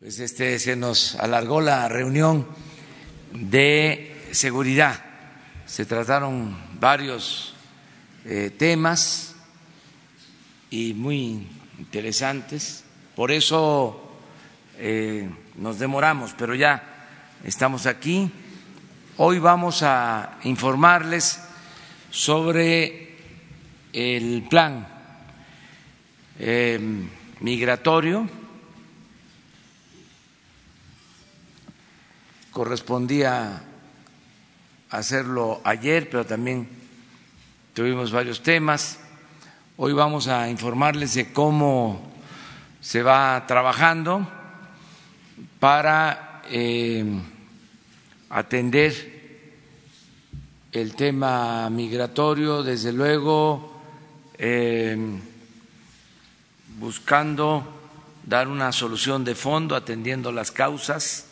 Pues este se nos alargó la reunión de seguridad. Se trataron varios eh, temas y muy interesantes. Por eso eh, nos demoramos, pero ya estamos aquí. Hoy vamos a informarles sobre el plan eh, migratorio correspondía hacerlo ayer, pero también tuvimos varios temas. Hoy vamos a informarles de cómo se va trabajando para eh, atender el tema migratorio, desde luego eh, buscando dar una solución de fondo, atendiendo las causas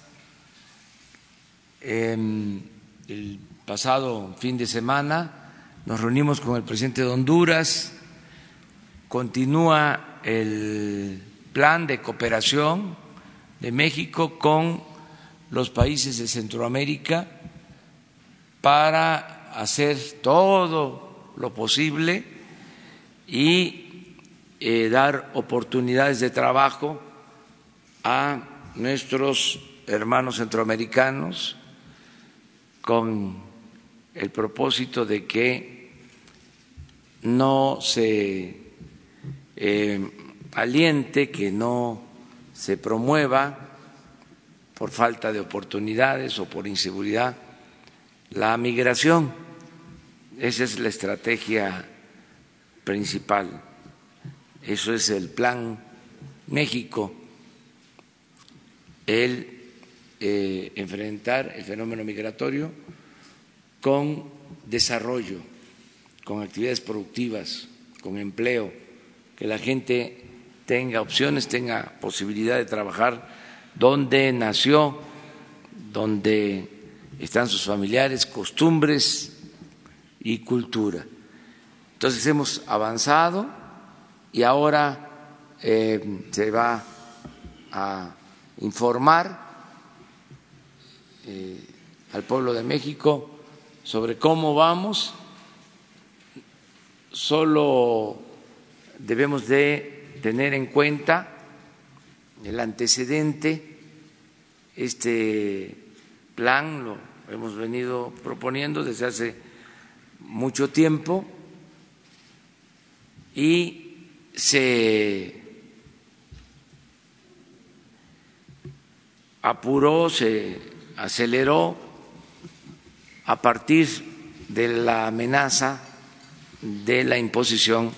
el pasado fin de semana nos reunimos con el presidente de Honduras, continúa el plan de cooperación de México con los países de Centroamérica para hacer todo lo posible y eh, dar oportunidades de trabajo a nuestros hermanos centroamericanos con el propósito de que no se eh, aliente, que no se promueva por falta de oportunidades o por inseguridad la migración. Esa es la estrategia principal. Eso es el plan México, el eh, enfrentar el fenómeno migratorio con desarrollo, con actividades productivas, con empleo, que la gente tenga opciones, tenga posibilidad de trabajar donde nació, donde están sus familiares, costumbres y cultura. Entonces hemos avanzado y ahora eh, se va a informar eh, al pueblo de México sobre cómo vamos. Solo debemos de tener en cuenta el antecedente, este plan lo hemos venido proponiendo desde hace mucho tiempo y se apuró, se aceleró a partir de la amenaza de la imposición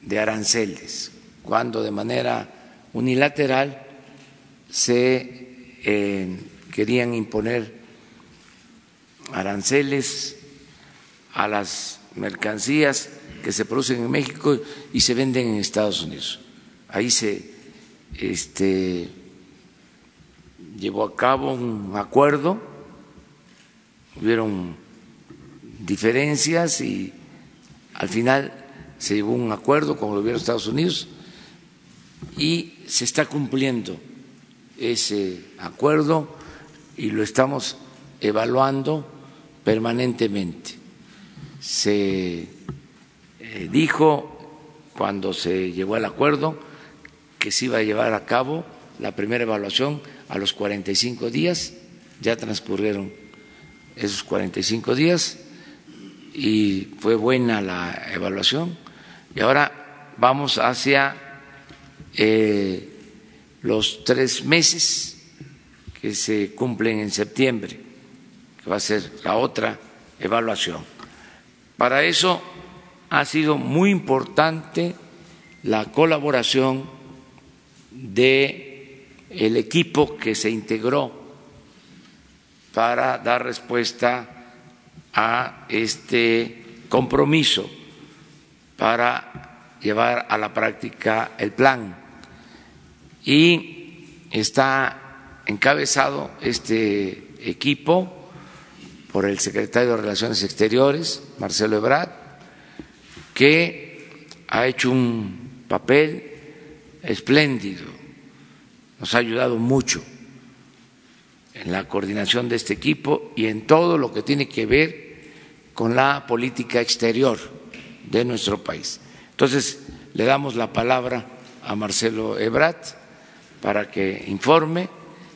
de aranceles, cuando de manera unilateral se eh, querían imponer aranceles a las mercancías que se producen en México y se venden en Estados Unidos. Ahí se este, llevó a cabo un acuerdo, hubieron diferencias y al final se llevó un acuerdo con el gobierno de Estados Unidos y se está cumpliendo ese acuerdo y lo estamos evaluando permanentemente. Se eh, dijo cuando se llevó el acuerdo que se iba a llevar a cabo la primera evaluación a los 45 días, ya transcurrieron esos 45 días y fue buena la evaluación y ahora vamos hacia eh, los tres meses que se cumplen en septiembre, que va a ser la otra evaluación. Para eso ha sido muy importante la colaboración de el equipo que se integró para dar respuesta a este compromiso para llevar a la práctica el plan. Y está encabezado este equipo por el secretario de Relaciones Exteriores, Marcelo Ebrard, que ha hecho un papel espléndido nos ha ayudado mucho en la coordinación de este equipo y en todo lo que tiene que ver con la política exterior de nuestro país. Entonces, le damos la palabra a Marcelo Ebrat para que informe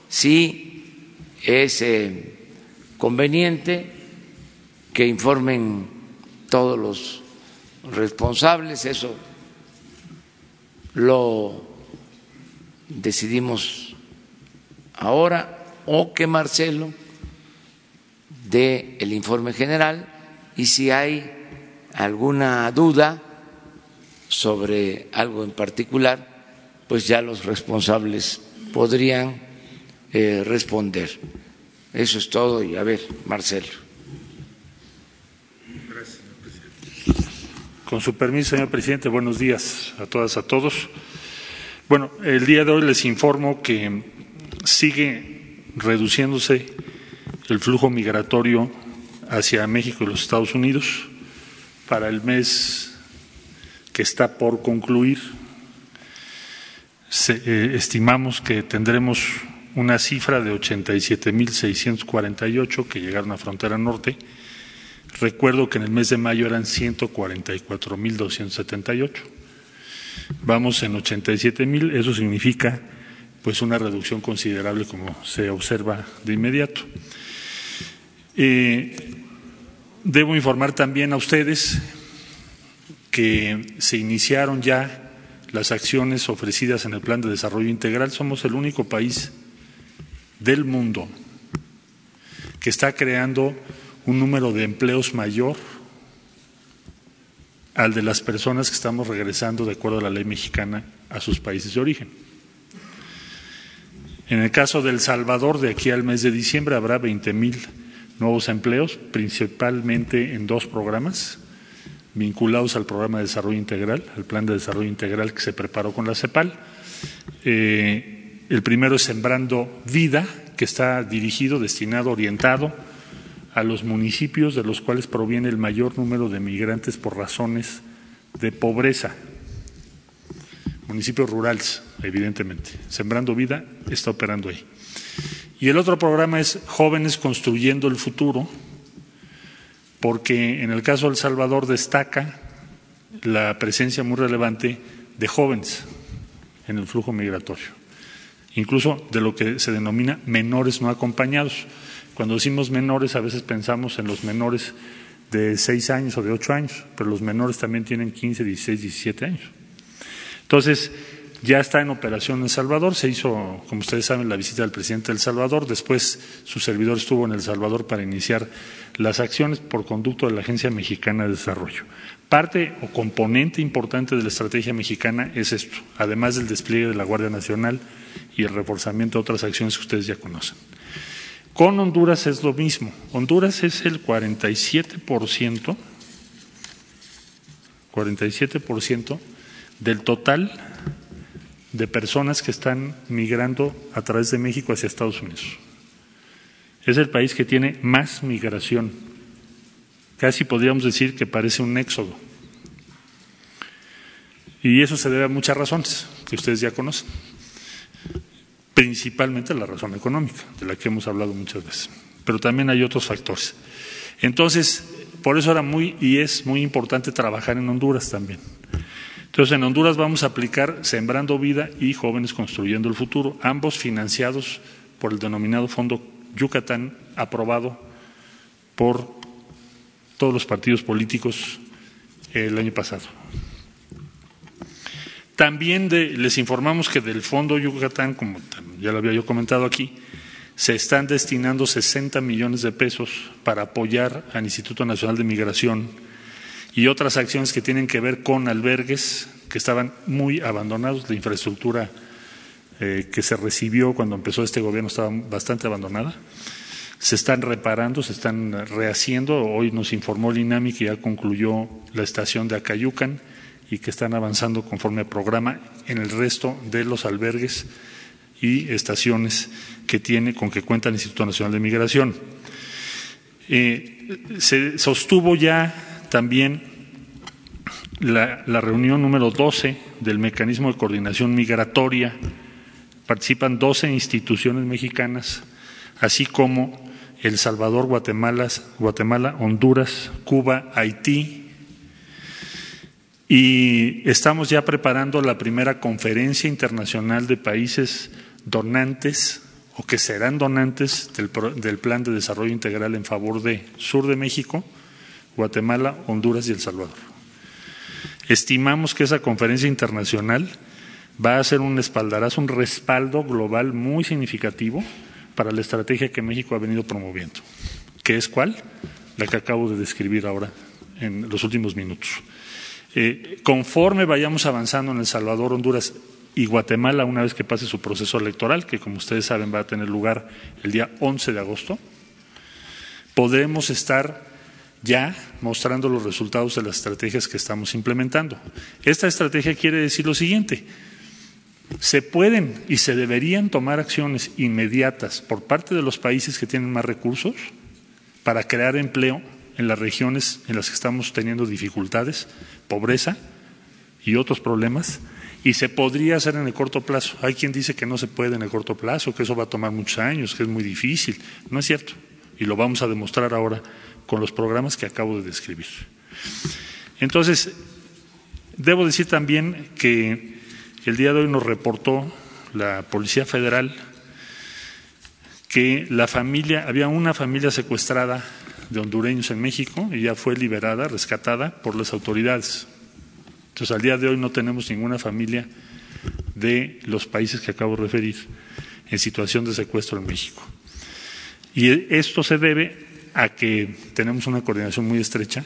si es eh, conveniente que informen todos los responsables, eso lo decidimos ahora o que Marcelo dé el informe general y si hay alguna duda sobre algo en particular, pues ya los responsables podrían eh, responder. Eso es todo y a ver, Marcelo. Gracias, señor presidente. Con su permiso, señor presidente, buenos días a todas, a todos. Bueno, el día de hoy les informo que sigue reduciéndose el flujo migratorio hacia México y los Estados Unidos para el mes que está por concluir. Eh, estimamos que tendremos una cifra de 87.648 que llegaron a frontera norte. Recuerdo que en el mes de mayo eran 144.278. Vamos en 87.000, eso significa pues una reducción considerable como se observa de inmediato. Eh, debo informar también a ustedes que se iniciaron ya las acciones ofrecidas en el Plan de Desarrollo Integral. Somos el único país del mundo que está creando un número de empleos mayor al de las personas que estamos regresando de acuerdo a la ley mexicana a sus países de origen. En el caso de El Salvador, de aquí al mes de diciembre habrá 20 mil nuevos empleos, principalmente en dos programas vinculados al programa de desarrollo integral, al plan de desarrollo integral que se preparó con la CEPAL. Eh, el primero es Sembrando Vida, que está dirigido, destinado, orientado a los municipios de los cuales proviene el mayor número de migrantes por razones de pobreza, municipios rurales, evidentemente. Sembrando Vida está operando ahí. Y el otro programa es Jóvenes Construyendo el Futuro, porque en el caso de El Salvador destaca la presencia muy relevante de jóvenes en el flujo migratorio, incluso de lo que se denomina menores no acompañados. Cuando decimos menores, a veces pensamos en los menores de seis años o de ocho años, pero los menores también tienen 15, 16, 17 años. Entonces, ya está en operación en El Salvador. Se hizo, como ustedes saben, la visita del presidente de El Salvador. Después su servidor estuvo en El Salvador para iniciar las acciones por conducto de la Agencia Mexicana de Desarrollo. Parte o componente importante de la estrategia mexicana es esto, además del despliegue de la Guardia Nacional y el reforzamiento de otras acciones que ustedes ya conocen. Con Honduras es lo mismo. Honduras es el 47%, 47% del total de personas que están migrando a través de México hacia Estados Unidos. Es el país que tiene más migración. Casi podríamos decir que parece un éxodo. Y eso se debe a muchas razones que ustedes ya conocen. Principalmente la razón económica, de la que hemos hablado muchas veces. Pero también hay otros factores. Entonces, por eso era muy y es muy importante trabajar en Honduras también. Entonces, en Honduras vamos a aplicar Sembrando Vida y Jóvenes Construyendo el Futuro, ambos financiados por el denominado Fondo Yucatán, aprobado por todos los partidos políticos el año pasado. También les informamos que del Fondo Yucatán, como ya lo había yo comentado aquí, se están destinando 60 millones de pesos para apoyar al Instituto Nacional de Migración y otras acciones que tienen que ver con albergues que estaban muy abandonados, la infraestructura eh, que se recibió cuando empezó este gobierno estaba bastante abandonada. Se están reparando, se están rehaciendo. Hoy nos informó el INAMI que ya concluyó la estación de Acayucan y que están avanzando conforme al programa en el resto de los albergues y estaciones que tiene con que cuenta el Instituto Nacional de Migración. Eh, se sostuvo ya también la, reunión número 12 del mecanismo de coordinación migratoria participan 12 instituciones mexicanas, así como El Salvador, Guatemala, Guatemala, Honduras, Cuba, Haití. Y estamos ya preparando la primera conferencia internacional de países donantes o que serán donantes del, del, Plan de Desarrollo Integral en favor de Sur de México, Guatemala, Honduras y El Salvador. Estimamos que esa conferencia internacional va a ser un espaldarazo, un respaldo global muy significativo para la estrategia que México ha venido promoviendo. ¿Qué es cuál? La que acabo de describir ahora en los últimos minutos. Eh, conforme vayamos avanzando en El Salvador, Honduras y Guatemala, una vez que pase su proceso electoral, que como ustedes saben va a tener lugar el día 11 de agosto, podremos estar ya mostrando los resultados de las estrategias que estamos implementando. Esta estrategia quiere decir lo siguiente, se pueden y se deberían tomar acciones inmediatas por parte de los países que tienen más recursos para crear empleo en las regiones en las que estamos teniendo dificultades, pobreza y otros problemas, y se podría hacer en el corto plazo. Hay quien dice que no se puede en el corto plazo, que eso va a tomar muchos años, que es muy difícil. No es cierto, y lo vamos a demostrar ahora con los programas que acabo de describir. Entonces, debo decir también que el día de hoy nos reportó la Policía Federal que la familia, había una familia secuestrada de hondureños en México y ya fue liberada, rescatada por las autoridades. Entonces, al día de hoy no tenemos ninguna familia de los países que acabo de referir en situación de secuestro en México. Y esto se debe a que tenemos una coordinación muy estrecha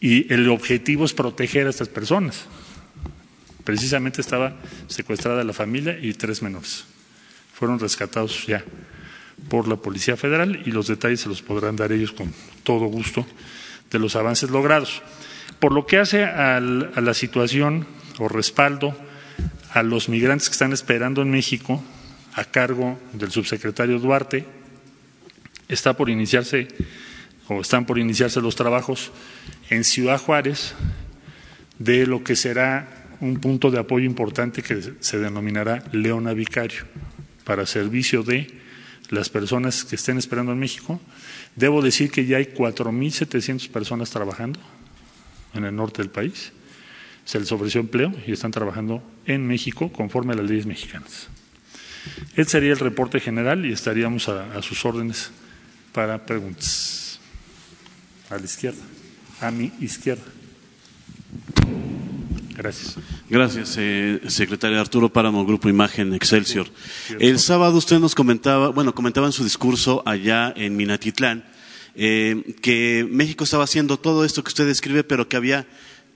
y el objetivo es proteger a estas personas. Precisamente estaba secuestrada la familia y tres menores. Fueron rescatados ya por la Policía Federal y los detalles se los podrán dar ellos con todo gusto de los avances logrados. Por lo que hace a la situación o respaldo a los migrantes que están esperando en México a cargo del subsecretario Duarte, está por iniciarse o están por iniciarse los trabajos en Ciudad Juárez de lo que será un punto de apoyo importante que se denominará Leona Vicario para servicio de las personas que estén esperando en México. Debo decir que ya hay 4.700 personas trabajando en el norte del país. Se les ofreció empleo y están trabajando en México conforme a las leyes mexicanas. Este sería el reporte general y estaríamos a, sus órdenes para preguntas. A la izquierda, a mi izquierda. Gracias. Gracias, eh, secretario Arturo Páramo, Grupo Imagen Excelsior. El sábado usted nos comentaba, bueno, comentaba en su discurso allá en Minatitlán, eh, que México estaba haciendo todo esto que usted describe, pero que había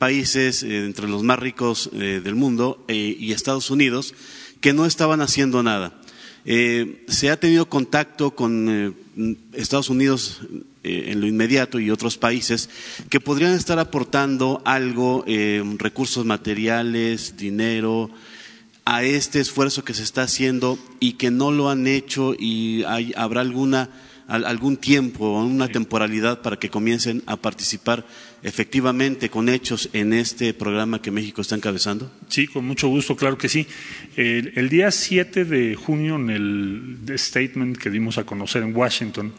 países eh, entre los más ricos eh, del mundo eh, y Estados Unidos que no estaban haciendo nada. Se ha tenido contacto con Estados Unidos en lo inmediato y otros países que podrían estar aportando algo, eh, recursos materiales, dinero, a este esfuerzo que se está haciendo y que no lo han hecho y hay, habrá alguna algún tiempo o una temporalidad para que comiencen a participar efectivamente con hechos en este programa que México está encabezando? Sí, con mucho gusto, claro que sí. El, el día 7 de junio, en el statement que dimos a conocer en Washington,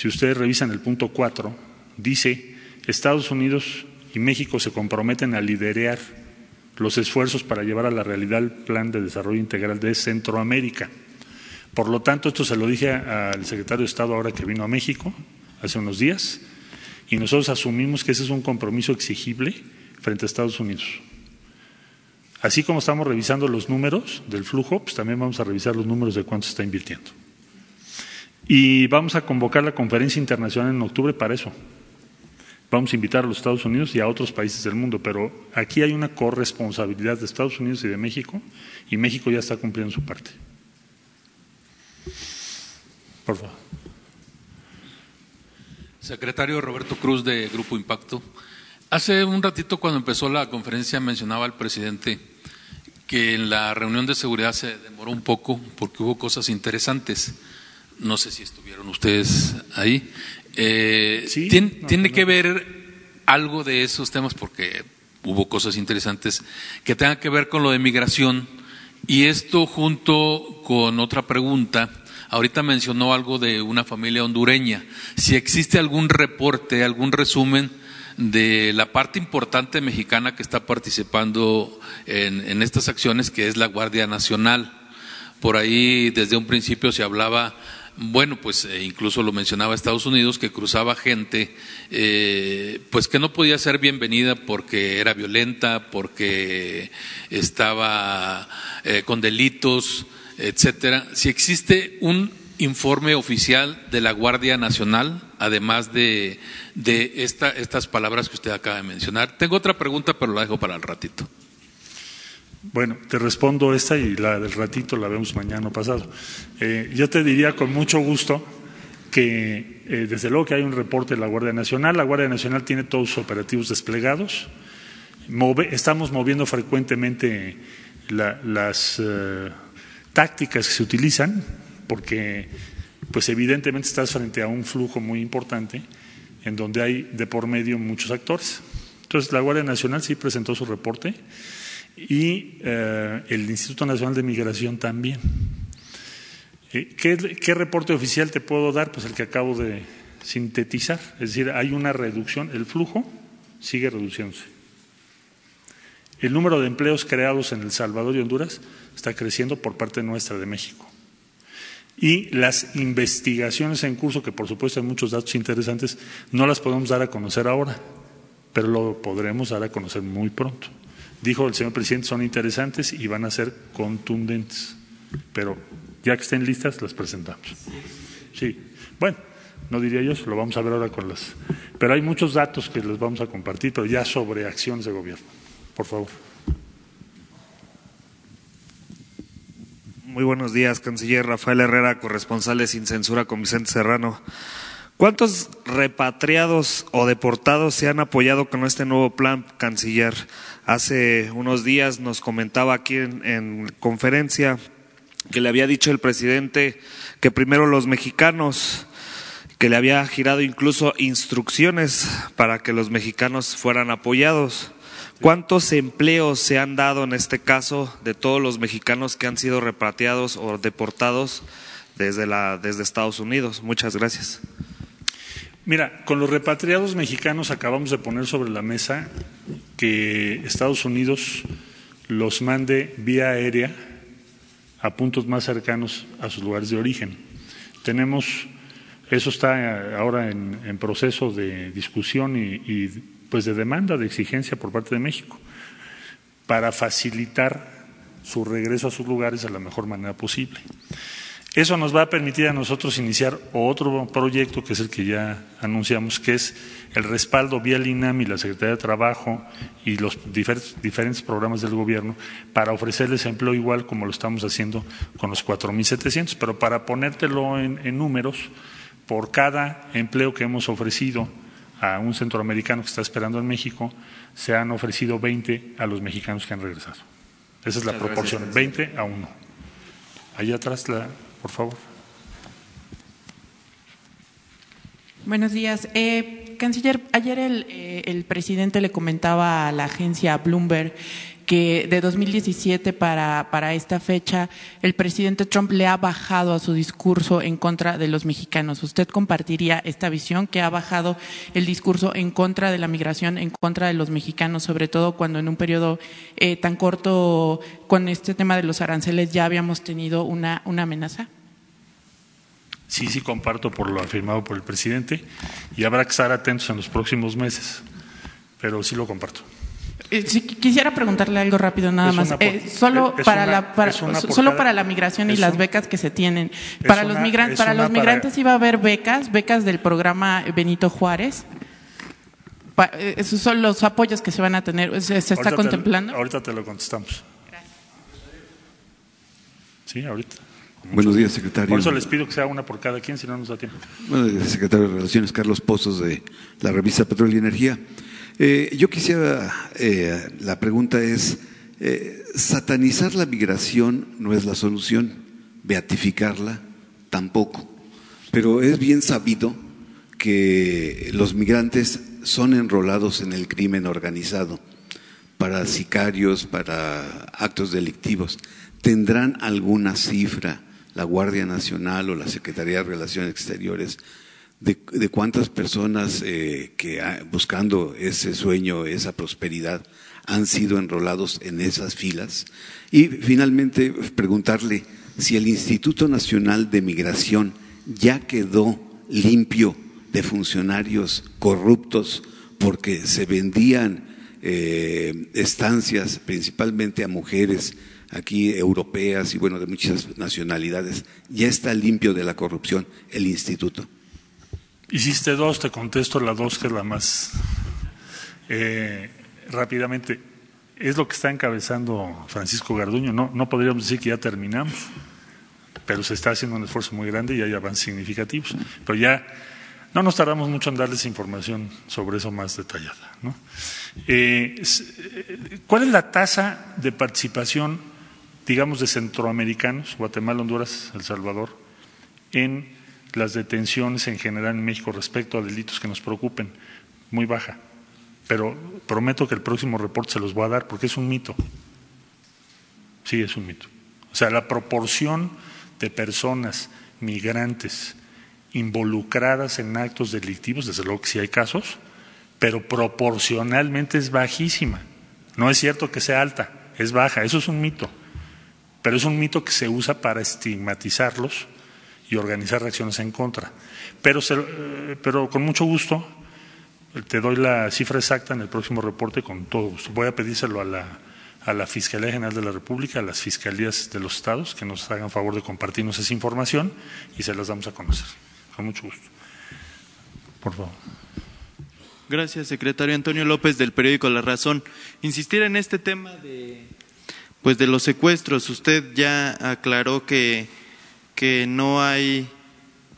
si ustedes revisan el punto 4, dice, Estados Unidos y México se comprometen a liderar los esfuerzos para llevar a la realidad el Plan de Desarrollo Integral de Centroamérica. Por lo tanto, esto se lo dije al secretario de Estado ahora que vino a México, hace unos días, y nosotros asumimos que ese es un compromiso exigible frente a Estados Unidos. Así como estamos revisando los números del flujo, pues también vamos a revisar los números de cuánto se está invirtiendo. Y vamos a convocar la conferencia internacional en octubre para eso. Vamos a invitar a los Estados Unidos y a otros países del mundo, pero aquí hay una corresponsabilidad de Estados Unidos y de México, y México ya está cumpliendo su parte. Por favor. Secretario Roberto Cruz de Grupo Impacto. Hace un ratito cuando empezó la conferencia mencionaba el presidente que en la reunión de seguridad se demoró un poco porque hubo cosas interesantes. No sé si estuvieron ustedes ahí. Eh, Sí, ¿tiene, no, tiene no. que ver algo de esos temas porque hubo cosas interesantes que tengan que ver con lo de migración Y esto junto con otra pregunta, ahorita mencionó algo de una familia hondureña. Si existe algún reporte, algún resumen de la parte importante mexicana que está participando en, en estas acciones, que es la Guardia Nacional. Por ahí desde un principio se hablaba bueno, pues eh, incluso lo mencionaba Estados Unidos, que cruzaba gente, eh, pues que no podía ser bienvenida porque era violenta, porque estaba eh, con delitos, etcétera. Si existe un informe oficial de la Guardia Nacional, además de, de esta, estas palabras que usted acaba de mencionar. Tengo otra pregunta, pero la dejo para el ratito. Bueno, te respondo esta y la del ratito la vemos mañana pasado. Eh, yo te diría con mucho gusto que eh, desde luego que hay un reporte de la Guardia Nacional. La Guardia Nacional tiene todos sus operativos desplegados. estamos moviendo frecuentemente las eh, tácticas que se utilizan porque pues evidentemente estás frente a un flujo muy importante en donde hay de por medio muchos actores. Entonces la Guardia Nacional sí presentó su reporte y eh, el Instituto Nacional de Migración también. Eh, ¿qué, reporte oficial te puedo dar? Pues el que acabo de sintetizar. Es decir, hay una reducción, el flujo sigue reduciéndose. El número de empleos creados en El Salvador y Honduras está creciendo por parte nuestra de México. Y las investigaciones en curso, que por supuesto hay muchos datos interesantes, no las podemos dar a conocer ahora, pero lo podremos dar a conocer muy pronto dijo el señor presidente, son interesantes y van a ser contundentes. Pero ya que estén listas, las presentamos. Sí, bueno, no diría yo, lo vamos a ver ahora con las. Pero hay muchos datos que les vamos a compartir, pero ya sobre acciones de gobierno. Por favor. Muy buenos días, canciller Rafael Herrera, corresponsal de Sin Censura con Vicente Serrano. ¿Cuántos repatriados o deportados se han apoyado con este nuevo plan, canciller? Hace unos días nos comentaba aquí en, conferencia que le había dicho el presidente que primero los mexicanos, que le había girado incluso instrucciones para que los mexicanos fueran apoyados. ¿Cuántos empleos se han dado en este caso de todos los mexicanos que han sido repatriados o deportados desde, la, desde Estados Unidos? Muchas gracias. Mira, con los repatriados mexicanos acabamos de poner sobre la mesa que Estados Unidos los mande vía aérea a puntos más cercanos a sus lugares de origen. Tenemos, eso está ahora en, proceso de discusión y, y pues de demanda, de exigencia por parte de México, para facilitar su regreso a sus lugares de la mejor manera posible. Eso nos va a permitir a nosotros iniciar otro proyecto, que es el que ya anunciamos, que es el respaldo vía el INAM y la Secretaría de Trabajo y los diferentes programas del gobierno para ofrecerles empleo igual como lo estamos haciendo con los 4.700, pero para ponértelo en, en números, por cada empleo que hemos ofrecido a un centroamericano que está esperando en México, se han ofrecido 20 a los mexicanos que han regresado. Esa es la proporción, 20 a 1. Allá atrás la, por favor. Buenos días. Eh, canciller, ayer el, eh, el, presidente le comentaba a la agencia Bloomberg que de 2017 para, para esta fecha el presidente Trump le ha bajado a su discurso en contra de los mexicanos. ¿Usted compartiría esta visión que ha bajado el discurso en contra de la migración, en contra de los mexicanos, sobre todo cuando en un periodo eh, tan corto con este tema de los aranceles ya habíamos tenido una, una amenaza? Sí, sí, comparto por lo afirmado por el presidente y habrá que estar atentos en los próximos meses, pero sí lo comparto. Eh, quisiera preguntarle algo rápido nada más. Eh, solo para la solo para la migración y las becas que se tienen. Para los migrantes para los migrantes iba a haber becas, becas del programa Benito Juárez. Eh, esos son los apoyos que se van a tener. ¿Se, está contemplando? ahorita te lo contestamos. Gracias. Sí, ahorita. Buenos días, secretario. Por eso les pido que sea una por cada quien, si no nos da tiempo. Buenos días, secretario de Relaciones, Carlos Pozos, de la revista Petróleo y Energía. Eh, yo quisiera, eh, la pregunta es, eh, satanizar la migración no es la solución, beatificarla tampoco, pero es bien sabido que los migrantes son enrolados en el crimen organizado. Para sicarios, para actos delictivos. ¿tendrán alguna cifra la Guardia Nacional o la Secretaría de Relaciones Exteriores de, cuántas personas eh, que buscando ese sueño, esa prosperidad, han sido enrolados en esas filas? Y finalmente preguntarle si el Instituto Nacional de Migración ya quedó limpio de funcionarios corruptos porque se vendían eh, estancias principalmente a mujeres aquí europeas y bueno de muchas nacionalidades. Ya está limpio de la corrupción el instituto. Hiciste dos, te contesto la dos que es la más eh, rápidamente. Es lo que está encabezando Francisco Garduño. No, no podríamos decir que ya terminamos, pero se está haciendo un esfuerzo muy grande y hay avances significativos. Pero ya no nos tardamos mucho en darles información sobre eso más detallada. Eh, eh, ¿Cuál es la tasa de participación, digamos, de centroamericanos, Guatemala, Honduras, El Salvador, en las detenciones en general en México respecto a delitos que nos preocupen? Muy baja. Pero prometo que el próximo reporte se los voy a dar porque es un mito. Sí, es un mito. O sea, la proporción de personas migrantes involucradas en actos delictivos, desde luego que sí hay casos, pero proporcionalmente es bajísima. No es cierto que sea alta, es baja, eso es un mito, pero es un mito que se usa para estigmatizarlos y organizar reacciones en contra. Pero, eh, pero con mucho gusto, te doy la cifra exacta en el próximo reporte con todo gusto. Voy a pedírselo a la, a la Fiscalía General de la República, a las fiscalías de los estados, que nos hagan favor de compartirnos esa información y se las damos a conocer mucho gusto. Por favor. Gracias, secretario Antonio López del periódico La Razón. Insistir en este tema de, pues de los secuestros. Usted ya aclaró que, que no hay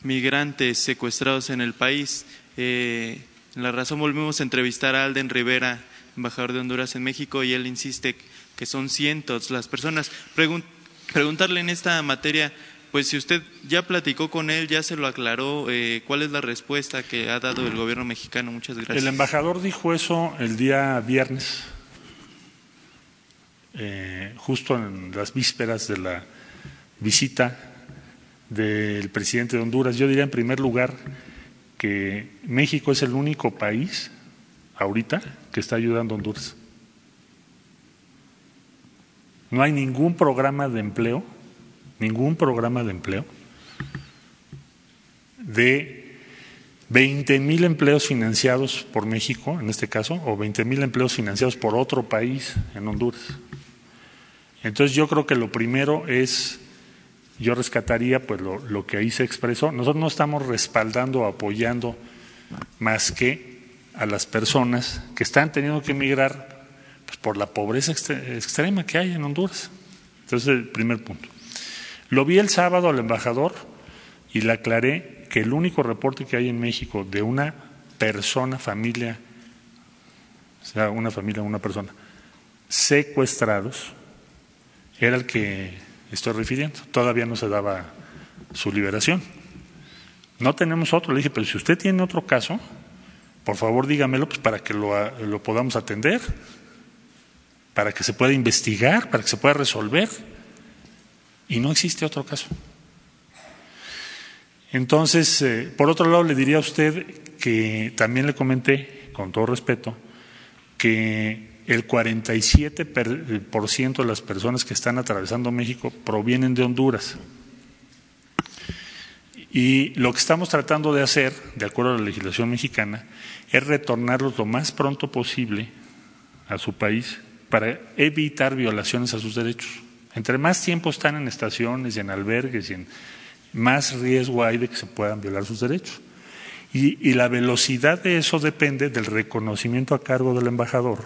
migrantes secuestrados en el país. Eh, La Razón volvimos a entrevistar a Alden Rivera, embajador de Honduras en México, y él insiste que son cientos las personas. preguntarle en esta materia pues si usted ya platicó con él, ya se lo aclaró, eh, ¿cuál es la respuesta que ha dado el gobierno mexicano? Muchas gracias. El embajador dijo eso el día viernes, eh, justo en las vísperas de la visita del presidente de Honduras. Yo diría en primer lugar que México es el único país ahorita que está ayudando a Honduras. No hay ningún programa de empleo ningún programa de empleo de 20 mil empleos financiados por México, en este caso, o 20 mil empleos financiados por otro país en Honduras. Entonces yo creo que lo primero es, yo rescataría pues lo, lo que ahí se expresó, nosotros no estamos respaldando o apoyando más que a las personas que están teniendo que emigrar pues, por la pobreza extrema que hay en Honduras. Entonces, el primer punto. Lo vi el sábado al embajador y le aclaré que el único reporte que hay en México de una persona, familia, o sea, una familia, una persona, secuestrados, era el que estoy refiriendo. Todavía no se daba su liberación. No tenemos otro. Le dije, pero si usted tiene otro caso, por favor dígamelo pues, para que lo, lo podamos atender, para que se pueda investigar, para que se pueda resolver. Y no existe otro caso. Entonces, eh, por otro lado, le diría a usted que también le comenté, con todo respeto, que el 47% de las personas que están atravesando México provienen de Honduras. Y lo que estamos tratando de hacer, de acuerdo a la legislación mexicana, es retornarlos lo más pronto posible a su país para evitar violaciones a sus derechos. Entre más tiempo están en estaciones y en albergues, y en, más riesgo hay de que se puedan violar sus derechos. Y, la velocidad de eso depende del reconocimiento a cargo del embajador,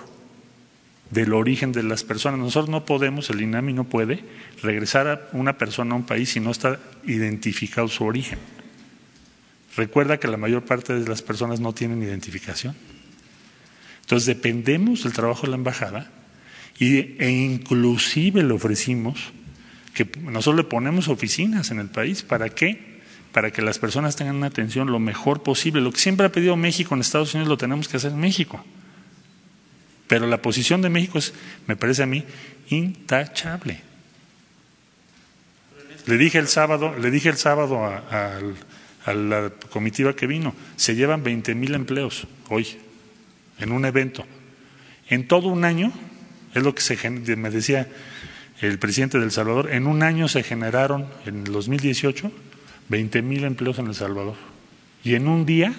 del origen de las personas. Nosotros no podemos, el INAMI no puede, regresar a una persona a un país si no está identificado su origen. Recuerda que la mayor parte de las personas no tienen identificación. Entonces dependemos del trabajo de la embajada y, e inclusive le ofrecimos que nosotros le ponemos oficinas en el país. ¿Para qué? Para que las personas tengan una atención lo mejor posible. Lo que siempre ha pedido México en Estados Unidos lo tenemos que hacer en México. Pero la posición de México es, me parece a mí, intachable. Le dije el sábado, le dije el sábado a, la comitiva que vino, se llevan 20 mil empleos hoy en un evento. En todo un año, es lo que se, me decía el presidente del Salvador, en un año se generaron, en el 2018, 20 mil empleos en El Salvador. Y en un día,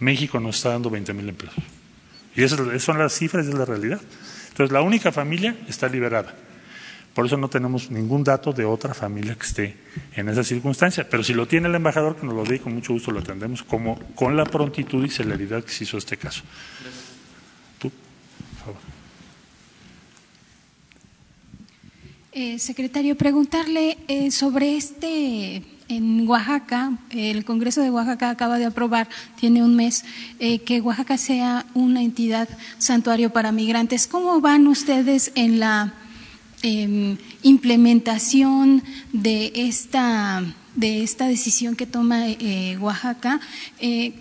México nos está dando 20 mil empleos. Y esas son las cifras, es la realidad. Entonces, la única familia está liberada. Por eso no tenemos ningún dato de otra familia que esté en esa circunstancia. Pero si lo tiene el embajador, que nos lo dé con mucho gusto lo atendemos como con la prontitud y celeridad que se hizo este caso. Tú, por favor. Eh, secretario, preguntarle eh, sobre este en Oaxaca, el Congreso de Oaxaca acaba de aprobar, tiene un mes, eh, que Oaxaca sea una entidad santuario para migrantes. ¿Cómo van ustedes en la em, implementación de esta, de esta decisión que toma eh, Oaxaca? Eh,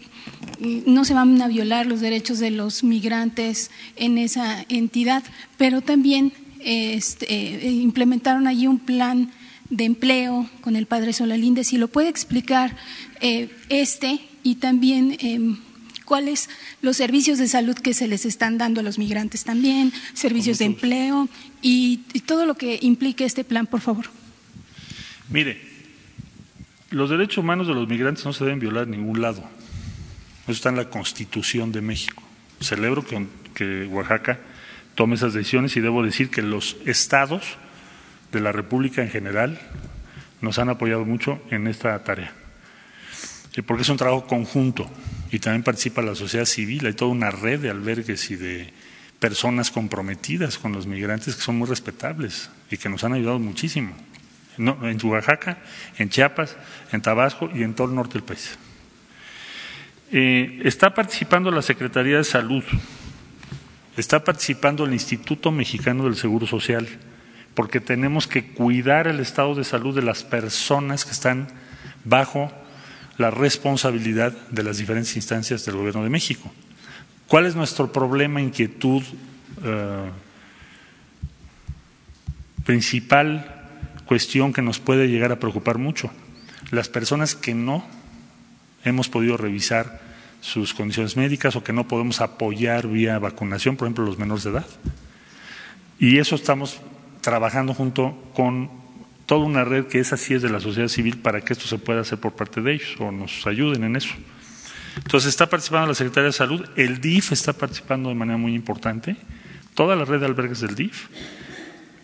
no se van a violar los derechos de los migrantes en esa entidad, pero también este, implementaron allí un plan de empleo con el padre Solalinde, si lo puede explicar eh, este y también eh, cuáles los servicios de salud que se les están dando a los migrantes también, servicios de empleo y, todo lo que implique este plan, por favor. Mire, los derechos humanos de los migrantes no se deben violar en ningún lado. Eso está en la Constitución de México. Celebro que Oaxaca tome esas decisiones y debo decir que los estados de la República en general nos han apoyado mucho en esta tarea, porque es un trabajo conjunto y también participa la sociedad civil, hay toda una red de albergues y de personas comprometidas con los migrantes que son muy respetables y que nos han ayudado muchísimo, en Oaxaca, en Chiapas, en Tabasco y en todo el norte del país. Eh, está participando la Secretaría de Salud, está participando el Instituto Mexicano del Seguro Social, porque tenemos que cuidar el estado de salud de las personas que están bajo la responsabilidad de las diferentes instancias del Gobierno de México. ¿Cuál es nuestro problema, inquietud eh, principal cuestión que nos puede llegar a preocupar mucho? Las personas que no hemos podido revisar sus condiciones médicas o que no podemos apoyar vía vacunación, por ejemplo, los menores de edad. Y eso estamos trabajando junto con toda una red que es así es de la sociedad civil para que esto se pueda hacer por parte de ellos o nos ayuden en eso. Entonces está participando la Secretaría de Salud, el DIF está participando de manera muy importante, toda la red de albergues del DIF,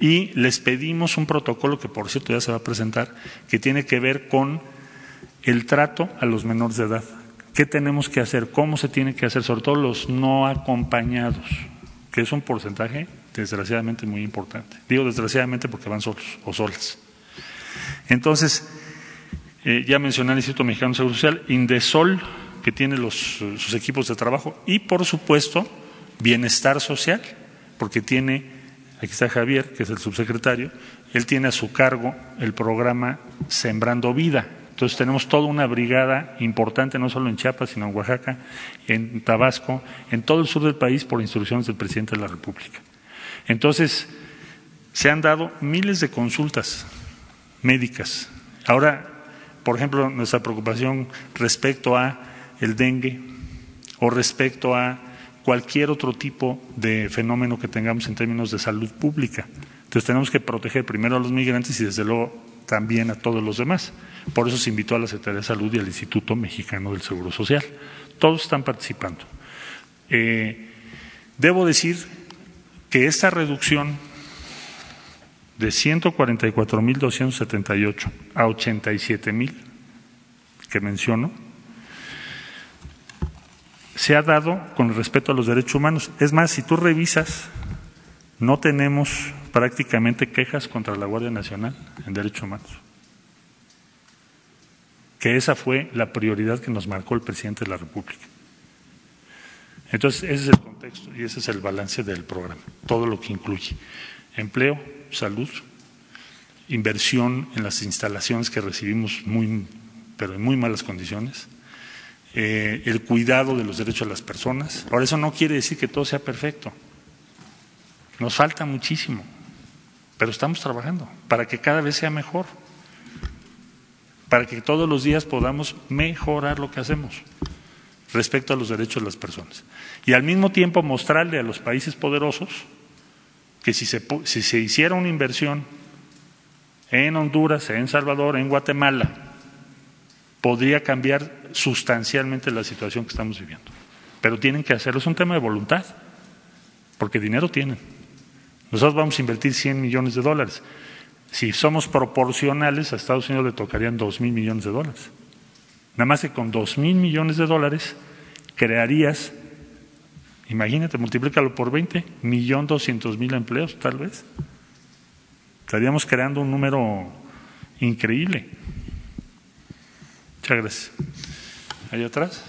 y les pedimos un protocolo que por cierto ya se va a presentar, que tiene que ver con el trato a los menores de edad. ¿Qué tenemos que hacer? ¿Cómo se tiene que hacer? Sobre todo los no acompañados, que es un porcentaje desgraciadamente muy importante. Digo desgraciadamente porque van solos o solas. Entonces, eh, ya mencioné el Instituto Mexicano de Seguro Social, Indesol, que tiene los, sus equipos de trabajo, y por supuesto, Bienestar Social, porque tiene, aquí está Javier, que es el subsecretario, él tiene a su cargo el programa Sembrando Vida. Entonces tenemos toda una brigada importante, no solo en Chiapas, sino en Oaxaca, en Tabasco, en todo el sur del país, por instrucciones del presidente de la República. Entonces, se han dado miles de consultas médicas. Ahora, por ejemplo, nuestra preocupación respecto a el dengue o respecto a cualquier otro tipo de fenómeno que tengamos en términos de salud pública. Entonces tenemos que proteger primero a los migrantes y desde luego también a todos los demás. Por eso se invitó a la Secretaría de Salud y al Instituto Mexicano del Seguro Social. Todos están participando. Eh, debo decir que esta reducción de 144.278 a 87.000 que menciono se ha dado con respeto a los derechos humanos. Es más, si tú revisas, no tenemos prácticamente quejas contra la Guardia Nacional en derechos humanos. Que esa fue la prioridad que nos marcó el presidente de la República. Entonces, ese es el contexto y ese es el balance del programa, todo lo que incluye empleo, salud, inversión en las instalaciones que recibimos muy, pero en muy malas condiciones, eh, el cuidado de los derechos de las personas. Ahora, eso no quiere decir que todo sea perfecto. Nos falta muchísimo, pero estamos trabajando para que cada vez sea mejor. para que todos los días podamos mejorar lo que hacemos respecto a los derechos de las personas. Y al mismo tiempo mostrarle a los países poderosos que si se, si se hiciera una inversión en Honduras, en Salvador, en Guatemala, podría cambiar sustancialmente la situación que estamos viviendo. Pero tienen que hacerlo, es un tema de voluntad, porque dinero tienen. Nosotros vamos a invertir 100 millones de dólares. Si somos proporcionales, a Estados Unidos le tocarían 2 mil millones de dólares. Nada más que con 2 mil millones de dólares crearías, imagínate, multiplícalo por 20, millón doscientos mil empleos tal vez. Estaríamos creando un número increíble. Muchas gracias. ¿Hay atrás?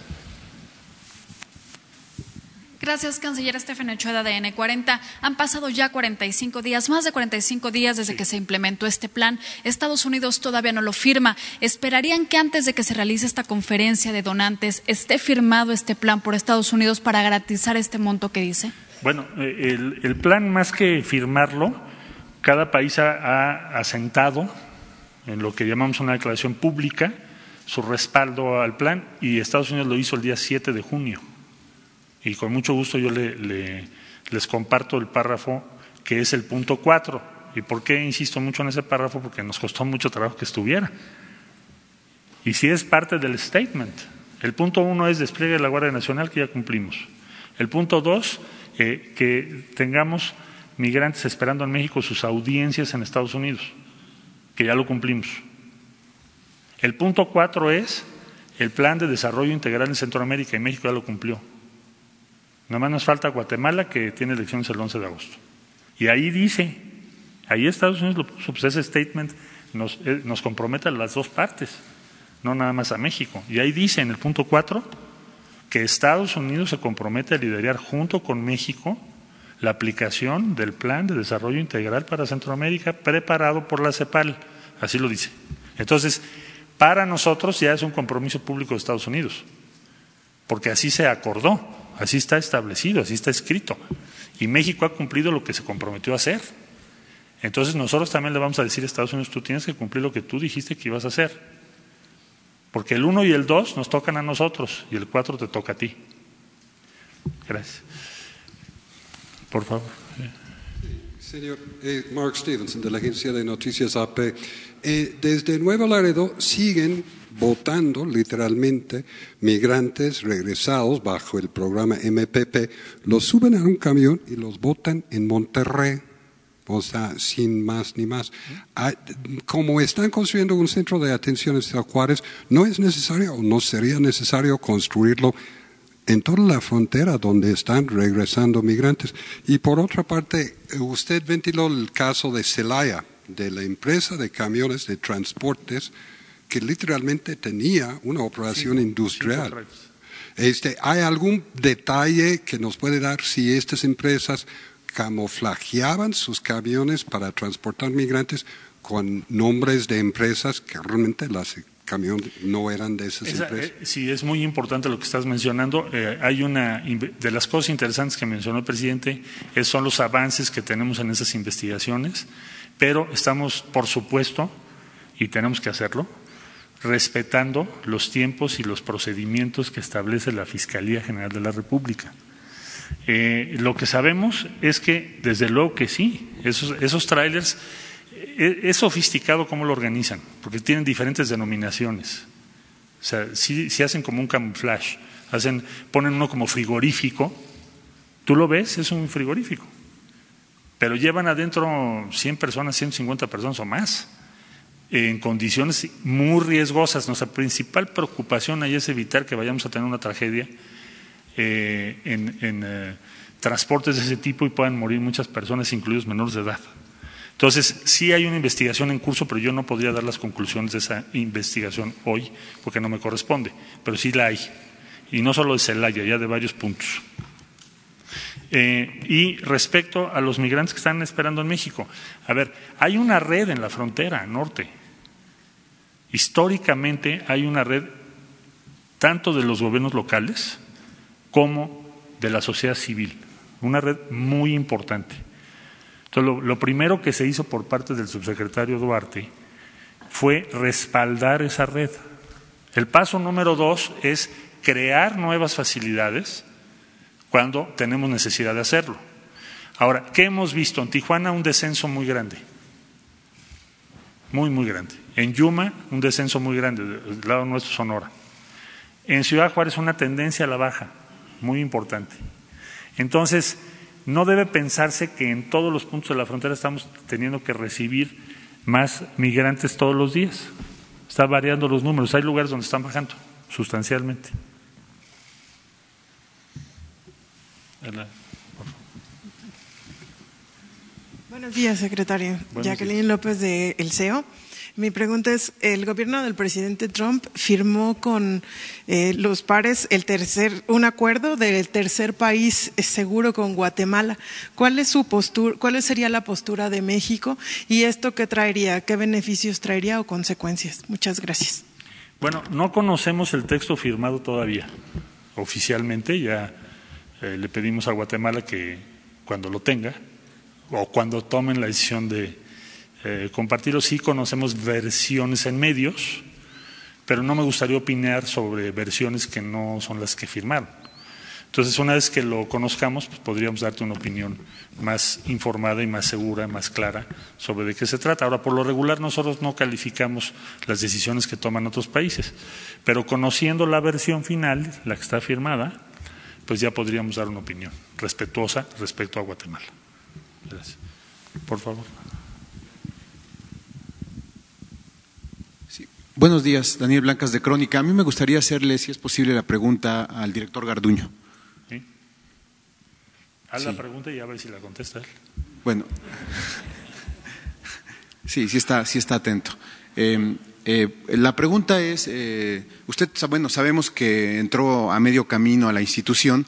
Gracias, canciller Estefan Ochoa de N40. Han pasado ya 45 días, más de 45 días desde que se implementó este plan. Estados Unidos todavía no lo firma. ¿Esperarían que antes de que se realice esta conferencia de donantes esté firmado este plan por Estados Unidos para garantizar este monto que dice? Bueno, eh, el, plan más que firmarlo, cada país ha, ha asentado en lo que llamamos una declaración pública su respaldo al plan y Estados Unidos lo hizo el día 7 de junio. Y con mucho gusto yo le, le, les comparto el párrafo que es el punto 4. ¿Y por qué insisto mucho en ese párrafo? Porque nos costó mucho trabajo que estuviera. Y si es parte del statement. El punto 1 es despliegue de la Guardia Nacional, que ya cumplimos. El punto 2, eh, que tengamos migrantes esperando en México sus audiencias en Estados Unidos, que ya lo cumplimos. El punto 4 es el plan de desarrollo integral en Centroamérica y México ya lo cumplió. Nada más nos falta Guatemala, que tiene elecciones el 11 de agosto. Y ahí dice, ahí Estados Unidos lo puso, pues ese statement nos, eh, nos compromete a las dos partes, no nada más a México. Y ahí dice en el punto 4 que Estados Unidos se compromete a liderar junto con México la aplicación del Plan de Desarrollo Integral para Centroamérica preparado por la CEPAL. Así lo dice. Entonces, para nosotros ya es un compromiso público de Estados Unidos, porque así se acordó. Así está establecido, así está escrito. Y México ha cumplido lo que se comprometió a hacer. Entonces nosotros también le vamos a decir a Estados Unidos, tú tienes que cumplir lo que tú dijiste que ibas a hacer. Porque el 1 y el 2 nos tocan a nosotros y el 4 te toca a ti. Gracias. Por favor. Señor eh, Mark Stevenson, de la agencia de noticias AP. Eh, desde Nuevo Laredo siguen votando literalmente migrantes regresados bajo el programa MPP, los suben a un camión y los votan en Monterrey. O sea, sin más ni más. Ah, como están construyendo un centro de atención en Ciudad no es necesario o no sería necesario construirlo en toda la frontera donde están regresando migrantes. Y por otra parte, usted ventiló el caso de Celaya, de la empresa de camiones de transportes que literalmente tenía una operación industrial. Este, ¿Hay algún detalle que nos puede dar si estas empresas camuflajeaban sus camiones para transportar migrantes con nombres de empresas que realmente las camiones no eran de esas Esa, empresas? eh, sí, es muy importante lo que estás mencionando. Eh, hay una de las cosas interesantes que mencionó el presidente es, son los avances que tenemos en esas investigaciones, pero estamos, por supuesto, y tenemos que hacerlo, respetando los tiempos y los procedimientos que establece la Fiscalía General de la República. Eh, lo que sabemos es que, desde luego que sí, esos, esos trailers, es sofisticado cómo lo organizan, porque tienen diferentes denominaciones. O sea, sí, sí hacen como un camuflaje, hacen, ponen uno como frigorífico, tú lo ves, es un frigorífico, pero llevan adentro 100 personas, 150 personas o más en condiciones muy riesgosas. Nuestra principal preocupación ahí es evitar que vayamos a tener una tragedia eh, en, en eh, transportes de ese tipo y puedan morir muchas personas, incluidos menores de edad. Entonces, sí hay una investigación en curso, pero yo no podría dar las conclusiones de esa investigación hoy porque no me corresponde, pero sí la hay. Y no solo de Celaya, ya de varios puntos. Eh, y respecto a los migrantes que están esperando en México, a ver, hay una red en la frontera norte. Históricamente hay una red tanto de los gobiernos locales como de la sociedad civil, una red muy importante. Entonces, lo, primero que se hizo por parte del subsecretario Duarte fue respaldar esa red. El paso número dos es crear nuevas facilidades cuando tenemos necesidad de hacerlo. Ahora, ¿qué hemos visto? En Tijuana un descenso muy grande, muy, muy grande. En Yuma un descenso muy grande, del lado nuestro Sonora. En Ciudad Juárez una tendencia a la baja, muy importante. Entonces, no debe pensarse que en todos los puntos de la frontera estamos teniendo que recibir más migrantes todos los días. Está variando los números. Hay lugares donde están bajando sustancialmente. Buenos días, secretario. Jacqueline López de El CEO. Mi pregunta es, el gobierno del presidente Trump firmó con eh, los pares el tercer, un acuerdo del tercer país seguro con Guatemala. ¿Cuál es su postura, cuál sería la postura de México y esto qué traería, qué beneficios traería o consecuencias? Muchas gracias. Bueno, no conocemos el texto firmado todavía oficialmente, ya eh, le pedimos a Guatemala que cuando lo tenga o cuando tomen la decisión de eh, compartirlo. Sí conocemos versiones en medios, pero no me gustaría opinar sobre versiones que no son las que firmaron. Entonces, una vez que lo conozcamos, pues podríamos darte una opinión más informada y más segura, más clara sobre de qué se trata. Ahora, por lo regular, nosotros no calificamos las decisiones que toman otros países, pero conociendo la versión final, la que está firmada, pues ya podríamos dar una opinión respetuosa respecto a Guatemala. Gracias. Por favor. Buenos días, Daniel Blancas de Crónica. A mí me gustaría hacerle, si es posible, la pregunta al director Garduño. ¿Sí? Haz la pregunta y a ver si la contesta él. Bueno, sí, sí está, sí está atento. Eh, eh, la pregunta es, eh, usted, bueno, sabemos que entró a medio camino a la institución,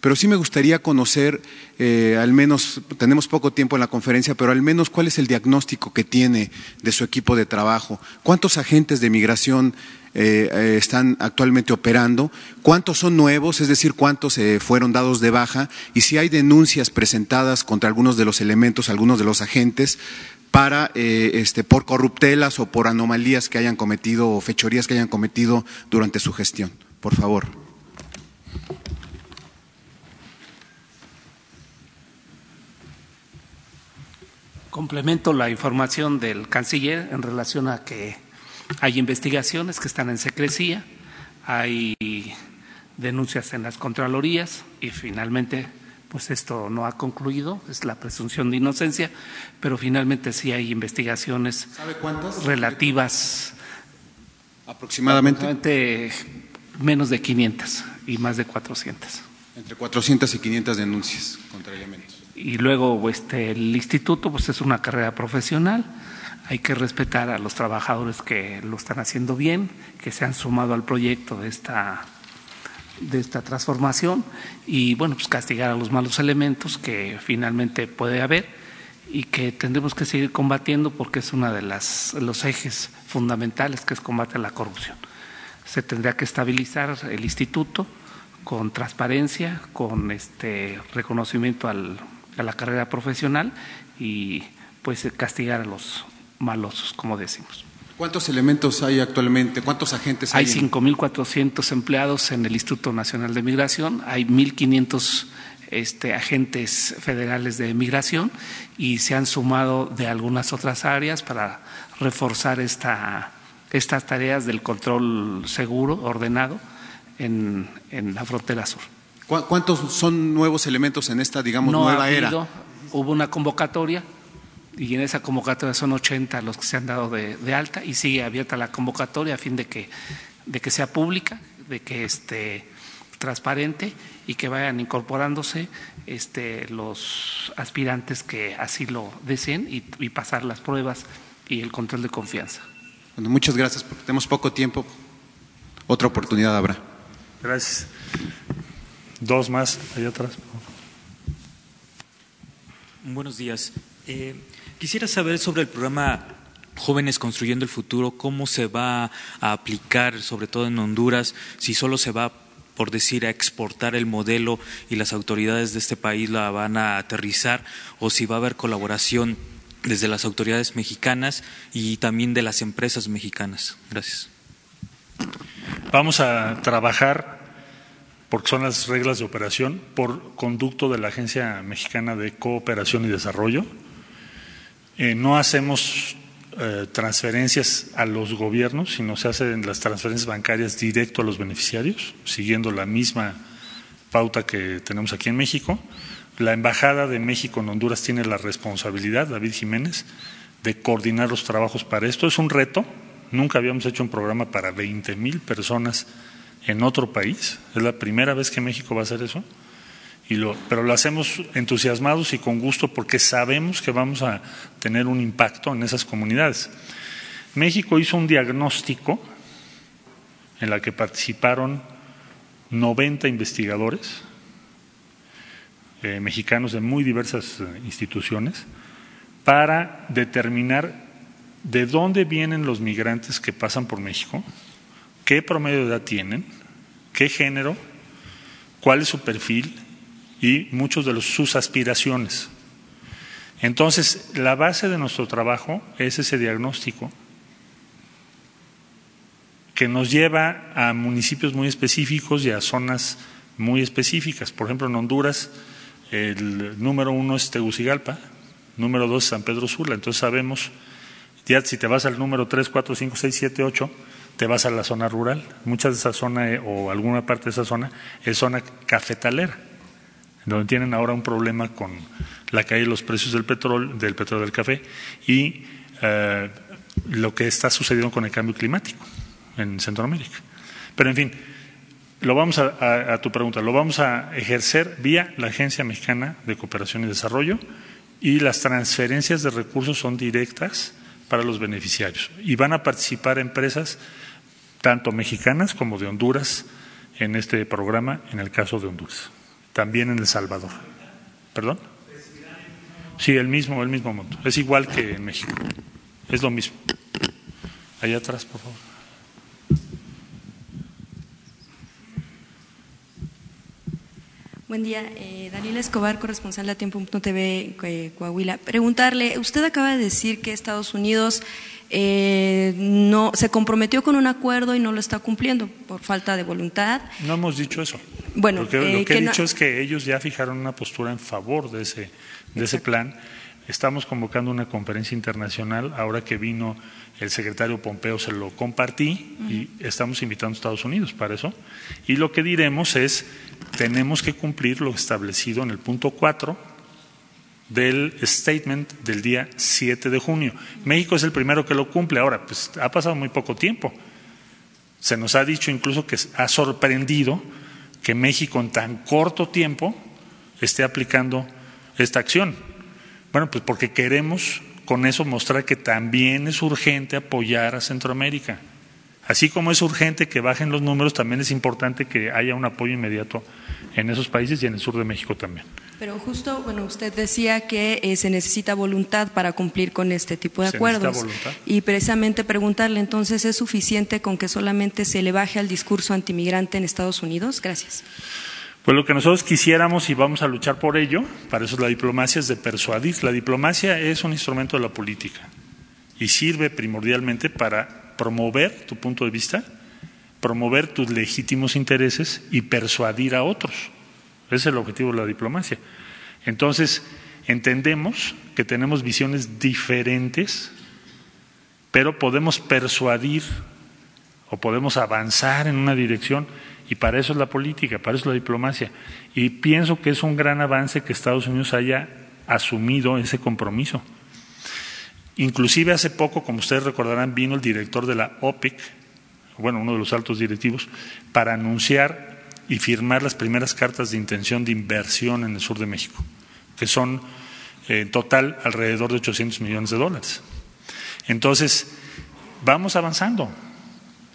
pero sí me gustaría conocer, eh, al menos, tenemos poco tiempo en la conferencia, pero al menos cuál es el diagnóstico que tiene de su equipo de trabajo, cuántos agentes de migración eh, eh, están actualmente operando, cuántos son nuevos, es decir, cuántos fueron dados de baja y si hay denuncias presentadas contra algunos de los elementos, algunos de los agentes para este, por corruptelas o por anomalías que hayan cometido o fechorías que hayan cometido durante su gestión. Por favor. Complemento la información del canciller en relación a que hay investigaciones que están en secrecía, hay denuncias en las contralorías y finalmente pues esto no ha concluido, es la presunción de inocencia, pero finalmente sí hay investigaciones relativas aproximadamente? aproximadamente menos de 500 y más de 400. Entre 400 y 500 denuncias contra elementos y luego este, el instituto pues es una carrera profesional, hay que respetar a los trabajadores que lo están haciendo bien, que se han sumado al proyecto de esta de esta transformación y bueno pues castigar a los malos elementos que finalmente puede haber y que tendremos que seguir combatiendo porque es uno de las, los ejes fundamentales que es combate a la corrupción. Se tendría que estabilizar el instituto con transparencia, con este reconocimiento al a la carrera profesional y pues castigar a los malosos, como decimos. ¿Cuántos elementos hay actualmente? ¿Cuántos agentes hay? Hay 5.400 empleados en el Instituto Nacional de Migración, hay 1.500 este, agentes federales de migración y se han sumado de algunas otras áreas para reforzar esta, estas tareas del control seguro, ordenado, en, en la frontera sur. ¿Cuántos son nuevos elementos en esta, digamos, nueva era? Hubo una convocatoria y en esa convocatoria son 80 los que se han dado de, alta y sigue abierta la convocatoria a fin de que, de que sea pública, de que esté transparente y que vayan incorporándose este, los aspirantes que así lo deseen y, y pasar las pruebas y el control de confianza. Bueno, muchas gracias porque tenemos poco tiempo. Otra oportunidad habrá. Gracias. Dos más, allá atrás. Buenos días. Eh, quisiera saber sobre el programa Jóvenes Construyendo el Futuro, cómo se va a aplicar, sobre todo en Honduras, si solo se va, por decir, a exportar el modelo y las autoridades de este país la van a aterrizar, o si va a haber colaboración desde las autoridades mexicanas y también de las empresas mexicanas. Gracias. Vamos a trabajar, porque son las reglas de operación, por conducto de la Agencia Mexicana de Cooperación y Desarrollo. Eh, no hacemos eh, transferencias a los gobiernos, sino se hacen las transferencias bancarias directo a los beneficiarios, siguiendo la misma pauta que tenemos aquí en México. La Embajada de México en Honduras tiene la responsabilidad, David Jiménez, de coordinar los trabajos para esto. Es un reto. Nunca habíamos hecho un programa para 20 mil personas en otro país. Es la primera vez que México va a hacer eso. Y lo, pero lo hacemos entusiasmados y con gusto porque sabemos que vamos a tener un impacto en esas comunidades. México hizo un diagnóstico en la que participaron 90 investigadores eh, mexicanos de muy diversas eh, instituciones para determinar de dónde vienen los migrantes que pasan por México, qué promedio de edad tienen, qué género, cuál es su perfil y muchos de sus aspiraciones. Entonces, la base de nuestro trabajo es ese diagnóstico que nos lleva a municipios muy específicos y a zonas muy específicas. Por ejemplo, en Honduras el número uno es Tegucigalpa, número dos San Pedro Sula. Entonces sabemos, ya si te vas al número tres, cuatro, cinco, seis, siete, ocho, te vas a la zona rural. Muchas de esa zona eh, o alguna parte de esa zona es zona cafetalera, donde tienen ahora un problema con la caída de los precios del petróleo, del petróleo del café y eh, lo que está sucediendo con el cambio climático en Centroamérica. Pero en fin, lo vamos a, a, tu pregunta, lo vamos a ejercer vía la Agencia Mexicana de Cooperación y Desarrollo y las transferencias de recursos son directas para los beneficiarios y van a participar empresas tanto mexicanas como de Honduras en este programa, en el caso de Honduras, también en El Salvador. ¿Perdón? Sí, el mismo, el mismo monto. Es igual que en México. Es lo mismo. Allá atrás, por favor. Buen día, eh, Daniela Escobar, corresponsal de Tiempo.tv eh, Coahuila. Preguntarle, usted acaba de decir que Estados Unidos eh, no se comprometió con un acuerdo y no lo está cumpliendo por falta de voluntad. No hemos dicho eso. Bueno, lo que, lo que he dicho es que ellos ya fijaron una postura en favor de ese, de ese plan. Estamos convocando una conferencia internacional ahora que vino el secretario Pompeo se lo compartí y estamos invitando a Estados Unidos para eso. Y lo que diremos es, tenemos que cumplir lo establecido en el punto 4 del statement del día 7 de junio. México es el primero que lo cumple. Ahora, pues ha pasado muy poco tiempo. Se nos ha dicho incluso que ha sorprendido que México en tan corto tiempo esté aplicando esta acción. Bueno, pues porque queremos con eso mostrar que también es urgente apoyar a Centroamérica. Así como es urgente que bajen los números, también es importante que haya un apoyo inmediato en esos países y en el sur de México también. Pero justo, bueno, usted decía que eh, se necesita voluntad para cumplir con este tipo de ¿Se acuerdos. Y precisamente preguntarle, entonces, ¿es suficiente con que solamente se le baje al discurso antimigrante en Estados Unidos? Gracias. Pues lo que nosotros quisiéramos y vamos a luchar por ello, para eso la diplomacia es de persuadir. La diplomacia es un instrumento de la política y sirve primordialmente para promover tu punto de vista, promover tus legítimos intereses y persuadir a otros. Ese es el objetivo de la diplomacia. Entonces, entendemos que tenemos visiones diferentes, pero podemos persuadir o podemos avanzar en una dirección y para eso es la política, para eso es la diplomacia. Y pienso que es un gran avance que Estados Unidos haya asumido ese compromiso. Inclusive hace poco, como ustedes recordarán, vino el director de la OPEC, bueno, uno de los altos directivos, para anunciar y firmar las primeras cartas de intención de inversión en el sur de México, que son eh, en total alrededor de 800 millones de dólares. Entonces, vamos avanzando.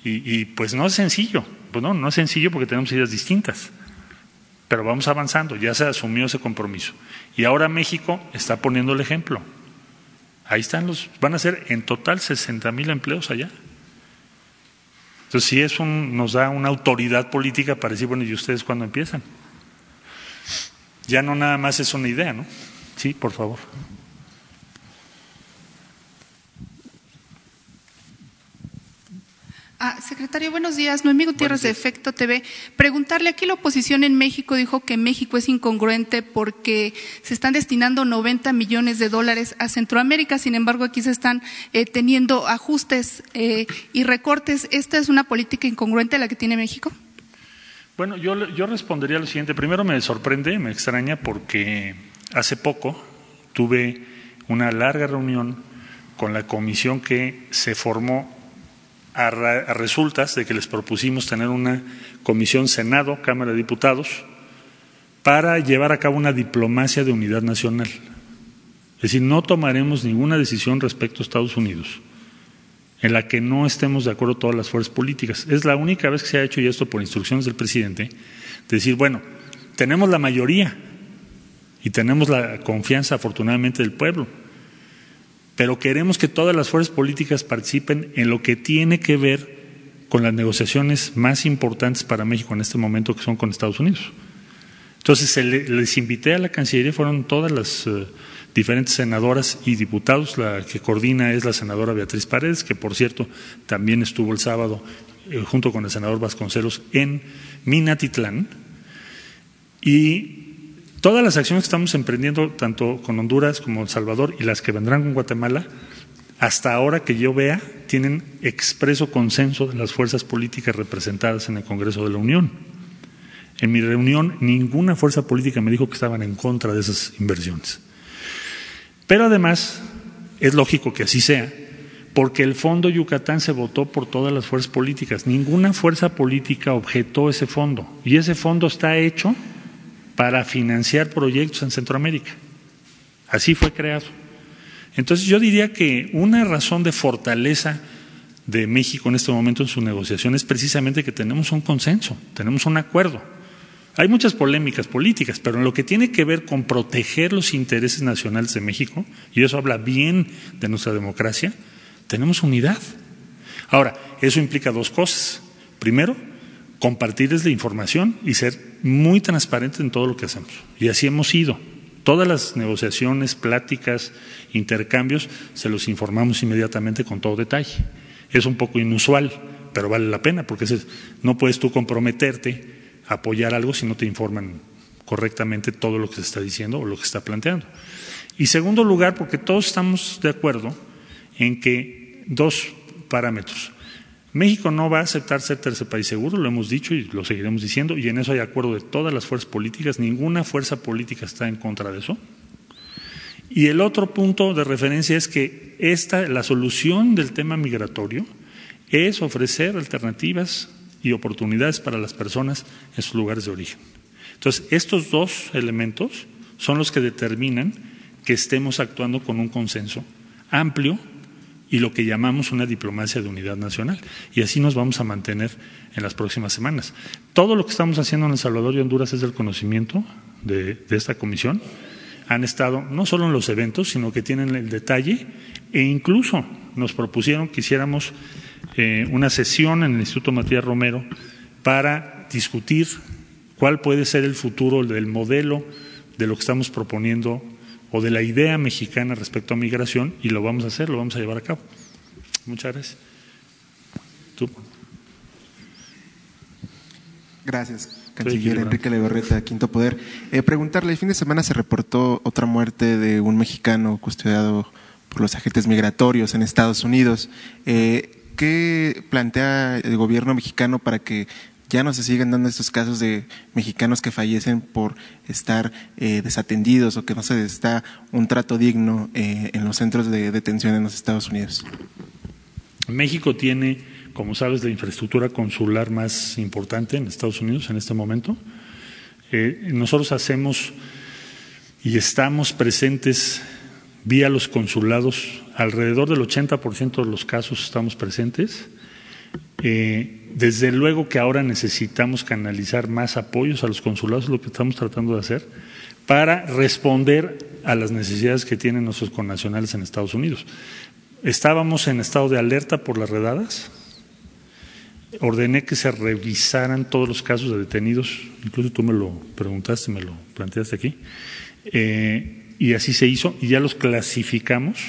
Y, pues no es sencillo, pues no, no es sencillo porque tenemos ideas distintas, pero vamos avanzando, ya se asumió ese compromiso. Y ahora México está poniendo el ejemplo. Ahí están los, van a ser en total 60 mil empleos allá. Entonces sí es un, nos da una autoridad política para decir, bueno, ¿y ustedes cuándo empiezan? Ya no nada más es una idea, ¿no? Sí, por favor. Ah, secretario, buenos días. Noemí Gutiérrez de Efecto TV. Preguntarle, aquí la oposición en México dijo que México es incongruente porque se están destinando 90 millones de dólares a Centroamérica, sin embargo aquí se están eh, teniendo ajustes eh, y recortes. ¿Esta es una política incongruente la que tiene México? Bueno, yo, yo respondería lo siguiente. Primero me sorprende, me extraña porque hace poco tuve una larga reunión con la comisión que se formó a, resultas de que les propusimos tener una comisión Senado, Cámara de Diputados, para llevar a cabo una diplomacia de unidad nacional. Es decir, no tomaremos ninguna decisión respecto a Estados Unidos en la que no estemos de acuerdo todas las fuerzas políticas. Es la única vez que se ha hecho, y esto por instrucciones del presidente, decir, bueno, tenemos la mayoría y tenemos la confianza, afortunadamente, del pueblo pero queremos que todas las fuerzas políticas participen en lo que tiene que ver con las negociaciones más importantes para México en este momento, que son con Estados Unidos. Entonces, les invité a la Cancillería, fueron todas las eh, diferentes senadoras y diputados, la que coordina es la senadora Beatriz Paredes, que por cierto también estuvo el sábado eh, junto con el senador Vasconcelos en Minatitlán, y Todas las acciones que estamos emprendiendo, tanto con Honduras como El Salvador y las que vendrán con Guatemala, hasta ahora que yo vea, tienen expreso consenso de las fuerzas políticas representadas en el Congreso de la Unión. En mi reunión, ninguna fuerza política me dijo que estaban en contra de esas inversiones. Pero además, es lógico que así sea, porque el Fondo Yucatán se votó por todas las fuerzas políticas. Ninguna fuerza política objetó ese fondo. Y ese fondo está hecho para financiar proyectos en Centroamérica. Así fue creado. Entonces yo diría que una razón de fortaleza de México en este momento en su negociación es precisamente que tenemos un consenso, tenemos un acuerdo. Hay muchas polémicas políticas, pero en lo que tiene que ver con proteger los intereses nacionales de México, y eso habla bien de nuestra democracia, tenemos unidad. Ahora, eso implica dos cosas. Primero, compartirles la información y ser muy transparentes en todo lo que hacemos. Y así hemos ido. Todas las negociaciones, pláticas, intercambios, se los informamos inmediatamente con todo detalle. Es un poco inusual, pero vale la pena, porque no puedes tú comprometerte a apoyar algo si no te informan correctamente todo lo que se está diciendo o lo que se está planteando. Y segundo lugar, porque todos estamos de acuerdo en que dos parámetros. México no va a aceptar ser tercer país seguro, lo hemos dicho y lo seguiremos diciendo, y en eso hay acuerdo de todas las fuerzas políticas, ninguna fuerza política está en contra de eso. Y el otro punto de referencia es que esta, la solución del tema migratorio es ofrecer alternativas y oportunidades para las personas en sus lugares de origen. Entonces, estos dos elementos son los que determinan que estemos actuando con un consenso amplio y lo que llamamos una diplomacia de unidad nacional. Y así nos vamos a mantener en las próximas semanas. Todo lo que estamos haciendo en El Salvador y Honduras es del conocimiento de, esta comisión. Han estado no solo en los eventos, sino que tienen el detalle e incluso nos propusieron que hiciéramos eh, una sesión en el Instituto Matías Romero para discutir cuál puede ser el futuro del modelo de lo que estamos proponiendo o de la idea mexicana respecto a migración y lo vamos a hacer, lo vamos a llevar a cabo. Muchas gracias. Gracias, canciller Enrique Leverreta, Quinto Poder. Eh, preguntarle, el fin de semana se reportó otra muerte de un mexicano custodiado por los agentes migratorios en Estados Unidos. Eh, ¿Qué plantea el gobierno mexicano para que ya no se siguen dando estos casos de mexicanos que fallecen por estar eh, desatendidos o que no se les da un trato digno eh, en los centros de detención en los Estados Unidos. México tiene, como sabes, la infraestructura consular más importante en Estados Unidos en este momento. Eh, nosotros hacemos y estamos presentes vía los consulados, alrededor del 80% de los casos estamos presentes. Eh, desde luego que ahora necesitamos canalizar más apoyos a los consulados, lo que estamos tratando de hacer, para responder a las necesidades que tienen nuestros connacionales en Estados Unidos. Estábamos en estado de alerta por las redadas. Ordené que se revisaran todos los casos de detenidos, incluso tú me lo preguntaste, me lo planteaste aquí, eh, y así se hizo, y ya los clasificamos.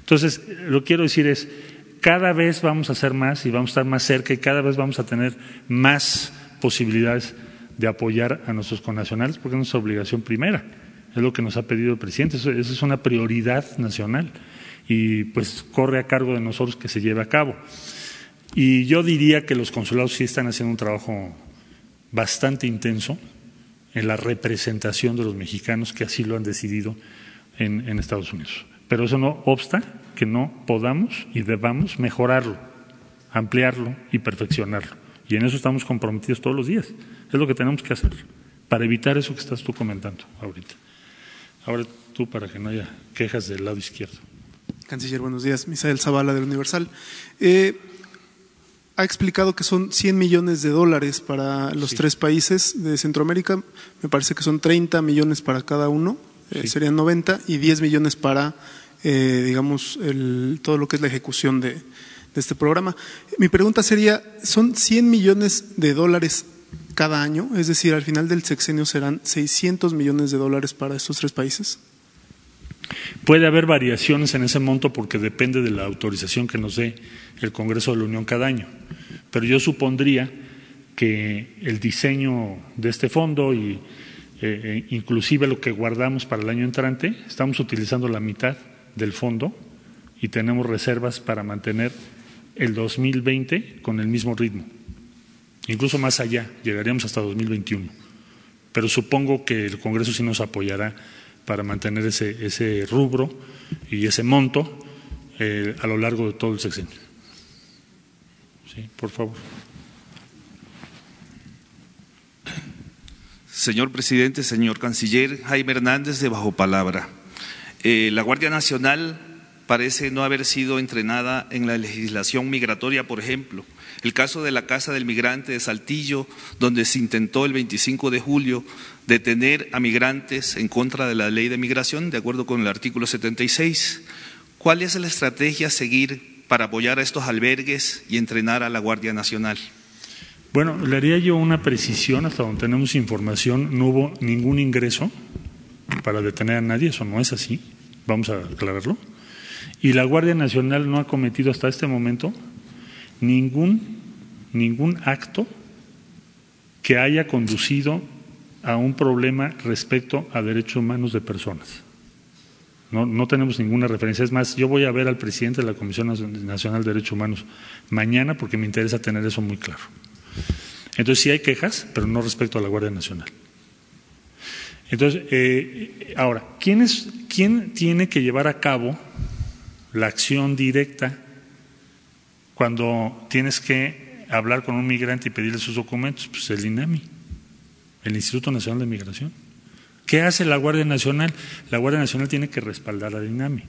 Entonces, lo que quiero decir es, cada vez vamos a hacer más y vamos a estar más cerca y cada vez vamos a tener más posibilidades de apoyar a nuestros connacionales porque es nuestra obligación primera. Es lo que nos ha pedido el presidente. Eso, es una prioridad nacional y pues corre a cargo de nosotros que se lleve a cabo. Y yo diría que los consulados sí están haciendo un trabajo bastante intenso en la representación de los mexicanos que así lo han decidido en, Estados Unidos. Pero eso no obsta que no podamos y debamos mejorarlo, ampliarlo y perfeccionarlo. Y en eso estamos comprometidos todos los días. Es lo que tenemos que hacer para evitar eso que estás tú comentando ahorita. Ahora tú para que no haya quejas del lado izquierdo. Canciller, buenos días. Misael Zavala del Universal. Eh, ha explicado que son 100 millones de dólares para los tres países de Centroamérica. Me parece que son 30 millones para cada uno, eh, serían 90, y 10 millones para, eh, digamos, el, todo lo que es la ejecución de, este programa. Mi pregunta sería, ¿son 100 millones de dólares cada año? Es decir, al final del sexenio serán 600 millones de dólares para estos tres países. Puede haber variaciones en ese monto porque depende de la autorización que nos dé el Congreso de la Unión cada año. Pero yo supondría que el diseño de este fondo y eh, eh, inclusive lo que guardamos para el año entrante, estamos utilizando la mitad del fondo y tenemos reservas para mantener el 2020 con el mismo ritmo. Incluso más allá, llegaríamos hasta 2021. Pero supongo que el Congreso sí nos apoyará para mantener ese, ese rubro y ese monto eh, a lo largo de todo el sexenio. Sí, por favor. Señor presidente, señor canciller, Jaime Hernández de Bajo Palabra. Eh, la Guardia Nacional parece no haber sido entrenada en la legislación migratoria, por ejemplo. El caso de la Casa del Migrante de Saltillo, donde se intentó el 25 de julio detener a migrantes en contra de la ley de migración, de acuerdo con el artículo 76. ¿Cuál es la estrategia a seguir para apoyar a estos albergues y entrenar a la Guardia Nacional? Bueno, le haría yo una precisión, hasta donde tenemos información, no hubo ningún ingreso para detener a nadie, eso no es así, vamos a aclararlo y la Guardia Nacional no ha cometido hasta este momento ningún, ningún acto que haya conducido a un problema respecto a derechos humanos de personas. No, no, tenemos ninguna referencia. Es más, yo voy a ver al presidente de la Comisión Nacional de Derechos Humanos mañana porque me interesa tener eso muy claro. Entonces, sí hay quejas, pero no respecto a la Guardia Nacional. Entonces, eh, ahora, ¿quién, es, ¿quién tiene que llevar a cabo la acción directa cuando tienes que hablar con un migrante y pedirle sus documentos? Pues el INAMI, el Instituto Nacional de Migración. ¿Qué hace la Guardia Nacional? La Guardia Nacional tiene que respaldar al INAMI,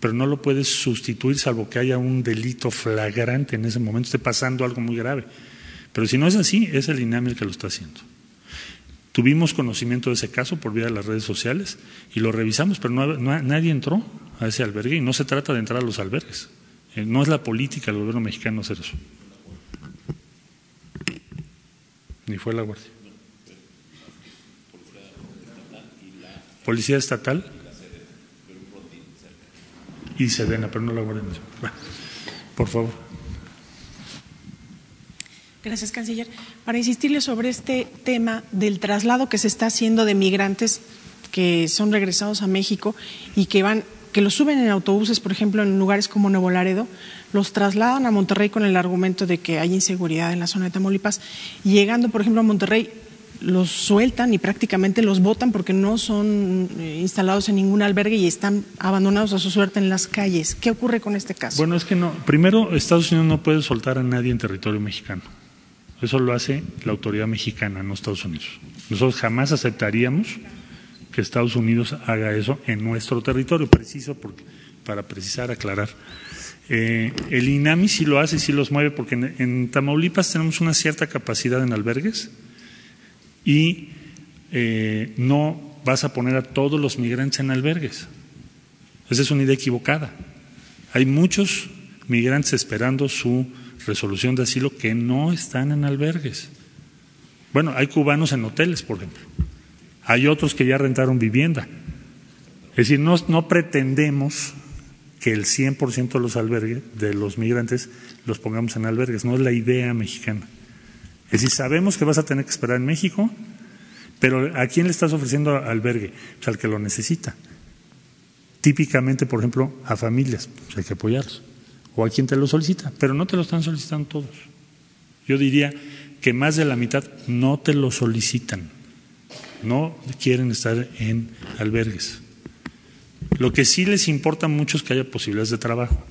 pero no lo puedes sustituir salvo que haya un delito flagrante en ese momento, esté pasando algo muy grave. Pero si no es así, es el INAMI el que lo está haciendo. Tuvimos conocimiento de ese caso por vía de las redes sociales y lo revisamos, pero nadie entró a ese albergue y no se trata de entrar a los albergues. Eh, no es la política del gobierno mexicano hacer eso. Ni fue la Guardia. Policía Estatal y Sedena, pero no la Guardia por favor. Gracias, canciller. Para insistirle sobre este tema del traslado que se está haciendo de migrantes que son regresados a México y que van que los suben en autobuses, por ejemplo, en lugares como Nuevo Laredo, los trasladan a Monterrey con el argumento de que hay inseguridad en la zona de Tamaulipas. Llegando, por ejemplo, a Monterrey, los sueltan y prácticamente los botan porque no son eh, instalados en ningún albergue y están abandonados a su suerte en las calles. ¿Qué ocurre con este caso? Bueno, es que no. Primero, Estados Unidos no puede soltar a nadie en territorio mexicano. Eso lo hace la autoridad mexicana, no Estados Unidos. Nosotros jamás aceptaríamos que Estados Unidos haga eso en nuestro territorio, preciso para precisar, aclarar. Eh, el INAMI sí lo hace, sí los mueve, porque en, Tamaulipas tenemos una cierta capacidad en albergues y eh, no vas a poner a todos los migrantes en albergues. Esa es una idea equivocada. Hay muchos migrantes esperando su resolución de asilo que no están en albergues. Bueno, hay cubanos en hoteles, por ejemplo. Hay otros que ya rentaron vivienda. Es decir, no, pretendemos que el 100% de los albergues, de los migrantes, los pongamos en albergues. No es la idea mexicana. Es decir, sabemos que vas a tener que esperar en México, pero ¿a quién le estás ofreciendo albergue? Pues al que lo necesita. Típicamente, por ejemplo, a familias, pues hay que apoyarlos. O a quien te lo solicita, pero no te lo están solicitando todos. Yo diría que más de la mitad no te lo solicitan, no quieren estar en albergues. Lo que sí les importa mucho es que haya posibilidades de trabajo.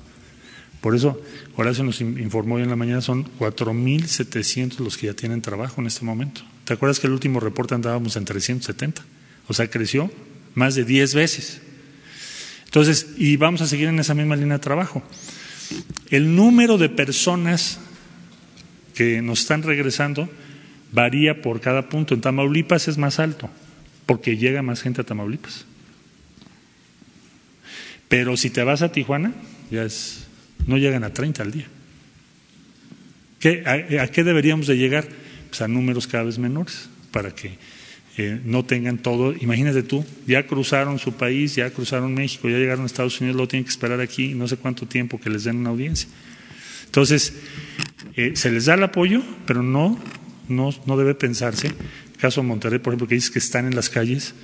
Por eso, Horacio nos informó hoy en la mañana, son 4.700 los que ya tienen trabajo en este momento. ¿Te acuerdas que el último reporte andábamos en 370? O sea, creció más de 10 veces. Entonces, y vamos a seguir en esa misma línea de trabajo. El número de personas que nos están regresando varía por cada punto. En Tamaulipas es más alto, porque llega más gente a Tamaulipas. Pero si te vas a Tijuana, ya es, no llegan a 30 al día. a, qué deberíamos de llegar? Pues a números cada vez menores, para que eh, no tengan todo. Imagínate tú, ya cruzaron su país, ya cruzaron México, ya llegaron a Estados Unidos, lo tienen que esperar aquí, no sé cuánto tiempo que les den una audiencia. Entonces, eh, se les da el apoyo, pero no, no, no debe pensarse. Caso Monterrey, por ejemplo, que dices que están en las calles,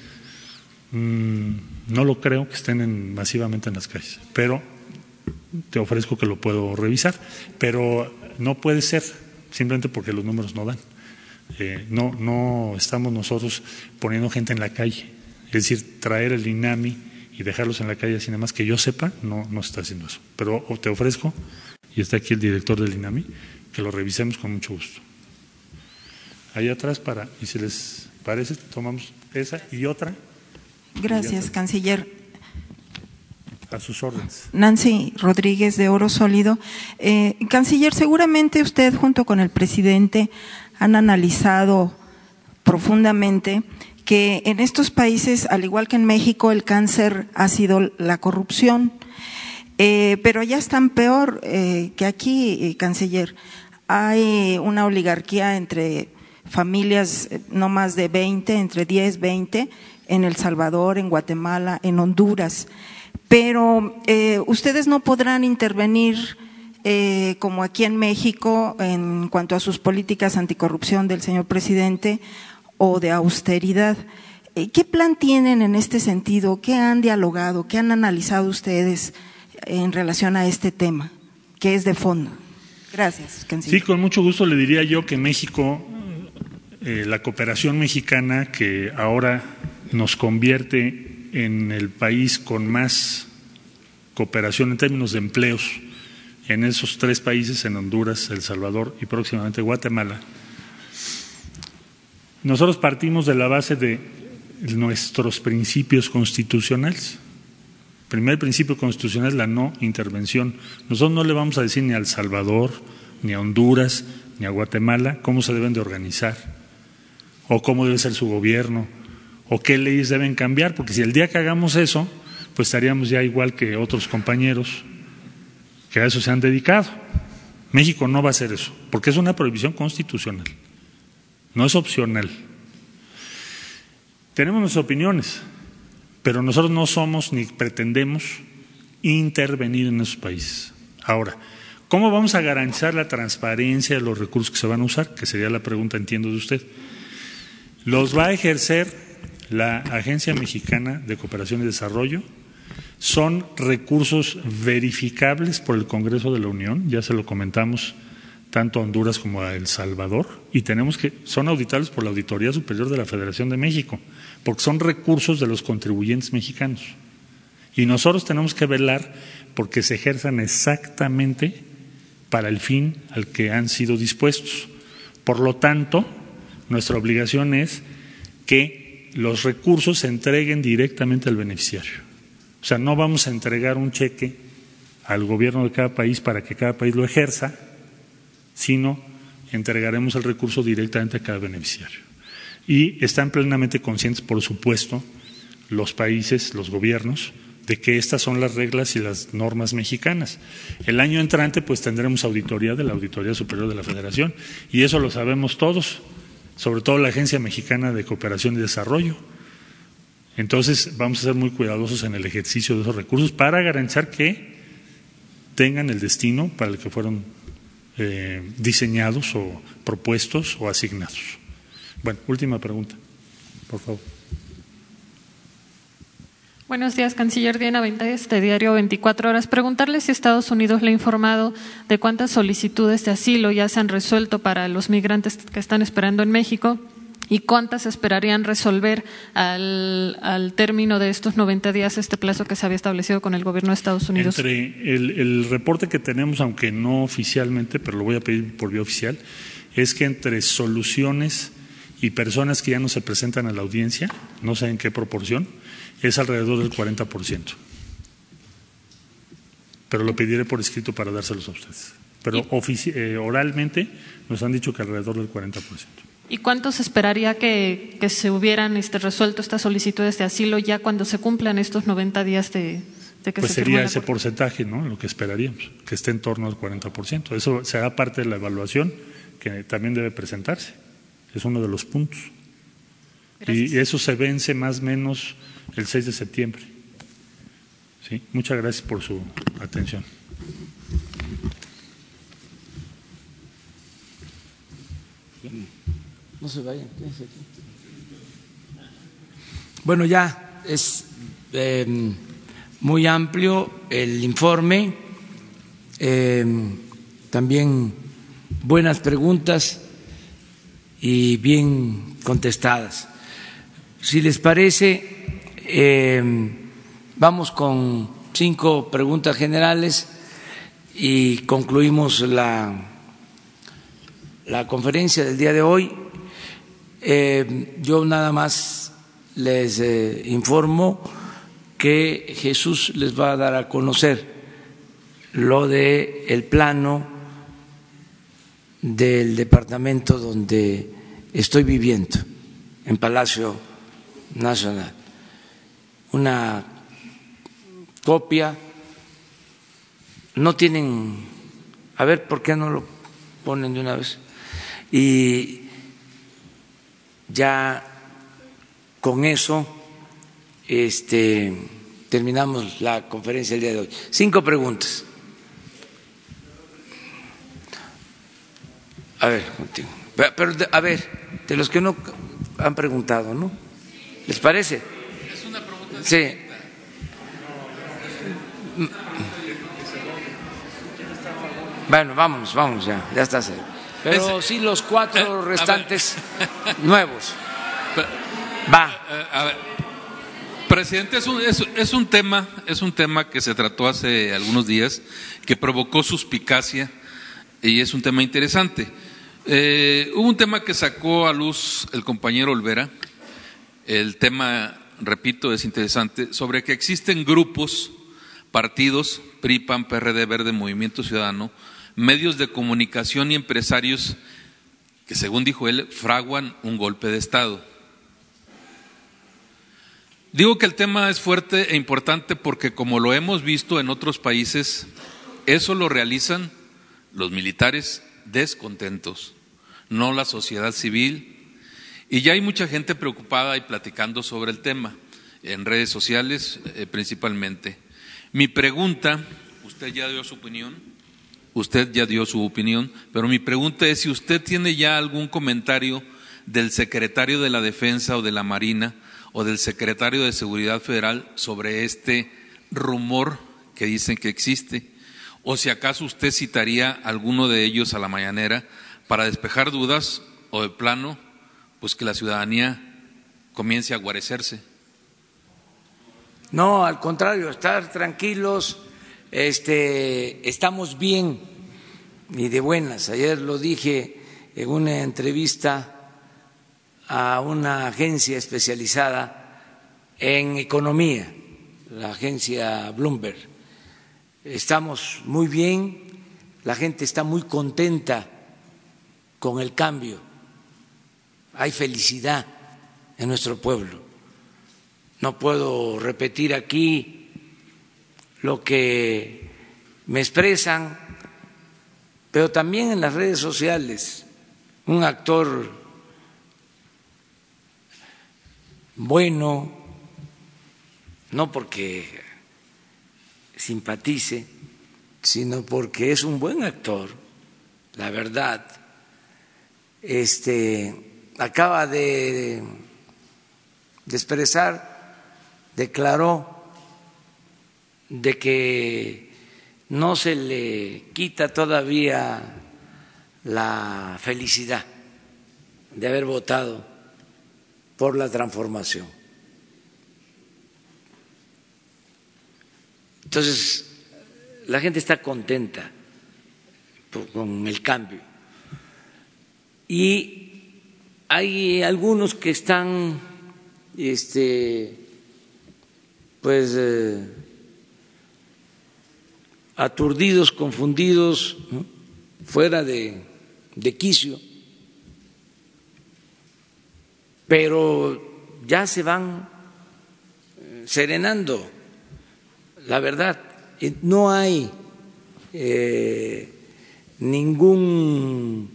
Mm, no lo creo que estén masivamente en las calles, pero te ofrezco que lo puedo revisar. Pero no puede ser, simplemente porque los números no dan. Eh, no, no estamos nosotros poniendo gente en la calle. Es decir, traer el INAMI y dejarlos en la calle nada más que yo sepa, no, no está haciendo eso. Pero te ofrezco, y está aquí el director del INAMI, que lo revisemos con mucho gusto. Ahí atrás para, y si les parece, tomamos esa y otra. Gracias, canciller. A sus órdenes. Nancy Rodríguez de Oro Sólido. Eh, canciller, seguramente usted junto con el presidente han analizado profundamente que en estos países, al igual que en México, el cáncer ha sido la corrupción. Eh, pero allá están peor eh, que aquí, canciller. Hay una oligarquía entre familias no más de 20, entre 10, 20, en El Salvador, en Guatemala, en Honduras. Pero eh, ustedes no podrán intervenir eh, como aquí en México en cuanto a sus políticas anticorrupción del señor presidente o de austeridad. Eh, ¿Qué plan tienen en este sentido? ¿Qué han dialogado? ¿Qué han analizado ustedes en relación a este tema, que es de fondo? Gracias, Sí, con mucho gusto le diría yo que México, la cooperación mexicana que ahora nos convierte en el país con más cooperación en términos de empleos en esos tres países, en Honduras, El Salvador y próximamente Guatemala. Nosotros partimos de la base de nuestros principios constitucionales. El primer principio constitucional es la no intervención. Nosotros no le vamos a decir ni a El Salvador, ni a Honduras, ni a Guatemala cómo se deben de organizar o cómo debe ser su gobierno o qué leyes deben cambiar, porque si el día que hagamos eso, pues estaríamos ya igual que otros compañeros que a eso se han dedicado. México no va a hacer eso, porque es una prohibición constitucional, no es opcional. Tenemos nuestras opiniones, pero nosotros no somos ni pretendemos intervenir en esos países. Ahora, ¿cómo vamos a garantizar la transparencia de los recursos que se van a usar? Que sería la pregunta, entiendo, de usted. Los va a ejercer la Agencia Mexicana de Cooperación y Desarrollo son recursos verificables por el Congreso de la Unión, ya se lo comentamos tanto a Honduras como a El Salvador, y tenemos que, son auditables por la Auditoría Superior de la Federación de México, porque son recursos de los contribuyentes mexicanos. Y nosotros tenemos que velar porque se ejerzan exactamente para el fin al que han sido dispuestos. Por lo tanto, nuestra obligación es que los recursos se entreguen directamente al beneficiario. O sea, no vamos a entregar un cheque al gobierno de cada país para que cada país lo ejerza, sino entregaremos el recurso directamente a cada beneficiario. Y están plenamente conscientes, por supuesto, los países, los gobiernos, de que estas son las reglas y las normas mexicanas. El año entrante, pues tendremos auditoría de la Auditoría Superior de la Federación, y eso lo sabemos todos sobre todo la Agencia Mexicana de Cooperación y Desarrollo. Entonces, vamos a ser muy cuidadosos en el ejercicio de esos recursos para garantizar que tengan el destino para el que fueron eh, diseñados o propuestos o asignados. Bueno, última pregunta, por favor. Buenos días, canciller Diana de este diario 24 horas. Preguntarle si Estados Unidos le ha informado de cuántas solicitudes de asilo ya se han resuelto para los migrantes que están esperando en México y cuántas esperarían resolver al, al término de estos 90 días, este plazo que se había establecido con el gobierno de Estados Unidos. Entre el, el reporte que tenemos, aunque no oficialmente, pero lo voy a pedir por vía oficial, es que entre soluciones y personas que ya no se presentan a la audiencia, no sé en qué proporción, es alrededor del 40%. Pero lo pediré por escrito para dárselos a ustedes. Pero eh, oralmente nos han dicho que alrededor del 40%. ¿Y cuánto se esperaría que, que se hubieran este, resuelto estas solicitudes de asilo ya cuando se cumplan estos 90 días de, de que pues se sería ese porcentaje, ¿no? Lo que esperaríamos, que esté en torno al 40%. Eso será parte de la evaluación que también debe presentarse. Es uno de los puntos. Y eso se vence más o menos el 6 de septiembre. ¿Sí? Muchas gracias por su atención. No se vayan, aquí. Bueno, ya es eh, muy amplio el informe, eh, también buenas preguntas y bien contestadas. Si les parece, eh, vamos con cinco preguntas generales y concluimos la, la conferencia del día de hoy. Eh, yo nada más les eh, informo que Jesús les va a dar a conocer lo de el plano del departamento donde estoy viviendo, en Palacio Nacional. Una copia, no tienen, a ver, ¿por qué no lo ponen de una vez? Y ya con eso este, terminamos la conferencia del día de hoy. Cinco preguntas. A ver, contigo. Pero, a ver, de los que no han preguntado, ¿no? ¿Les parece? Es una pregunta. Sí. Bueno, vámonos, vámonos ya, ya está. Pero sí los cuatro eh, restantes nuevos. Va. Eh, a ver. Presidente, es un, es, es un tema, es un tema que se trató hace algunos días, que provocó suspicacia y es un tema interesante. Eh, hubo un tema que sacó a luz el compañero Olvera, el tema, repito, es interesante, sobre que existen grupos, partidos, PRI, PAN, PRD, Verde, Movimiento Ciudadano, medios de comunicación y empresarios que, según dijo él, fraguan un golpe de Estado. Digo que el tema es fuerte e importante porque, como lo hemos visto en otros países, eso lo realizan los militares descontentos, no la sociedad civil. Y ya hay mucha gente preocupada y platicando sobre el tema, en redes sociales eh, principalmente. Mi pregunta, usted ya dio su opinión, usted ya dio su opinión, pero mi pregunta es si usted tiene ya algún comentario del secretario de la Defensa o de la Marina o del secretario de Seguridad Federal sobre este rumor que dicen que existe, o si acaso usted citaría alguno de ellos a la mañanera para despejar dudas o de plano, pues que la ciudadanía comience a guarecerse. No, al contrario, estar tranquilos, este, estamos bien y de buenas. Ayer lo dije en una entrevista a una agencia especializada en economía, la agencia Bloomberg. Estamos muy bien, la gente está muy contenta con el cambio. Hay felicidad en nuestro pueblo. No puedo repetir aquí lo que me expresan, pero también en las redes sociales. Un actor bueno, no porque simpatice, sino porque es un buen actor, la verdad. Este acaba de, de expresar, declaró de que no se le quita todavía la felicidad de haber votado por la transformación. Entonces, la gente está contenta con el cambio. Y hay algunos que están, este, pues, eh, aturdidos, confundidos, fuera de, quicio, pero ya se van eh, serenando, la verdad, no hay eh, ningún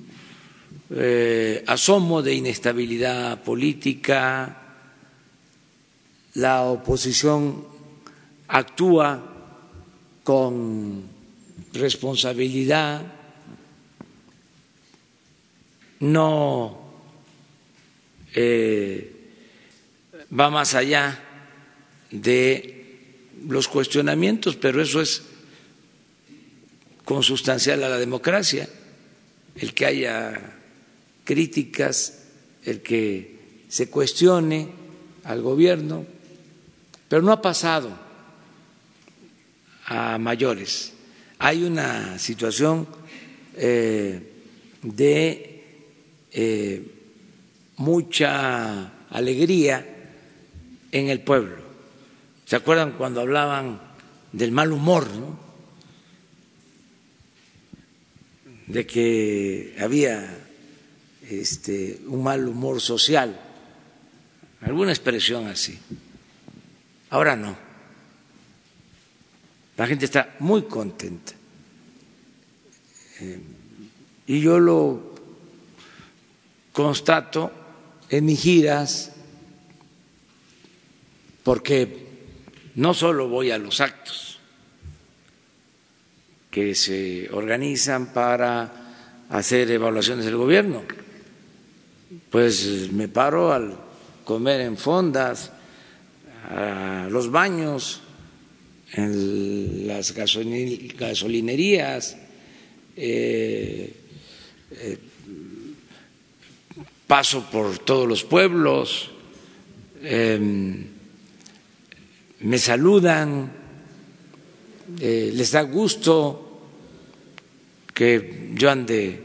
eh, asomo de inestabilidad política, la oposición actúa con responsabilidad, no eh, va más allá de los cuestionamientos, pero eso es consustancial a la democracia, el que haya críticas, el que se cuestione al gobierno, pero no ha pasado a mayores. Hay una situación eh, de eh, mucha alegría en el pueblo. ¿Se acuerdan cuando hablaban del mal humor, de que había este, un mal humor social, alguna expresión así. Ahora no. La gente está muy contenta. Eh, y yo lo constato en mis giras, porque no solo voy a los actos que se organizan para hacer evaluaciones del gobierno, pues me paro al comer en fondas, a los baños, en las gasolinerías, eh, eh, paso por todos los pueblos, em, me saludan, eh, les da gusto que yo ande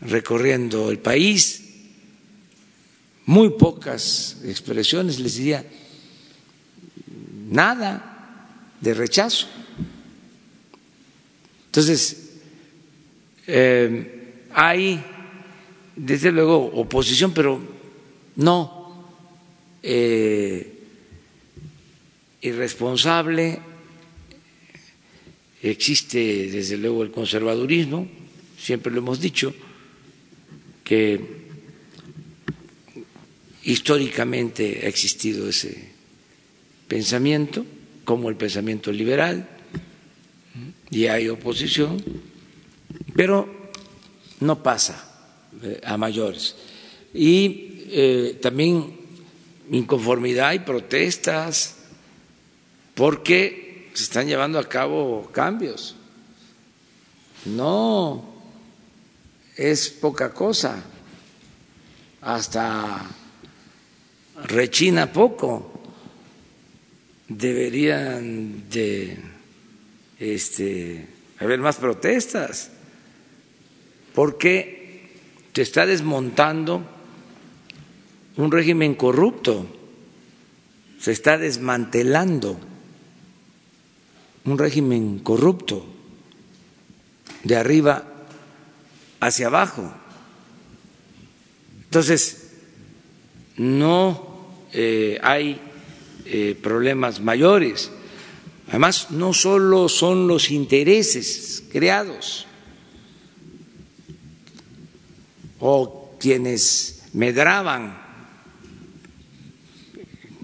recorriendo el país, muy pocas expresiones, les diría nada de rechazo. Entonces, eh, hay, desde luego, oposición, pero no eh, irresponsable. Existe, desde luego, el conservadurismo, siempre lo hemos dicho, que históricamente ha existido ese pensamiento como el pensamiento liberal, y hay oposición, pero no pasa eh, a mayores. Y eh, también inconformidad y protestas porque se están llevando a cabo cambios. No es poca cosa, hasta rechina poco deberían de este, haber más protestas, porque se está desmontando un régimen corrupto, se está desmantelando un régimen corrupto de arriba hacia abajo. Entonces, no eh, hay eh, problemas mayores. Además, no solo son los intereses creados o quienes medraban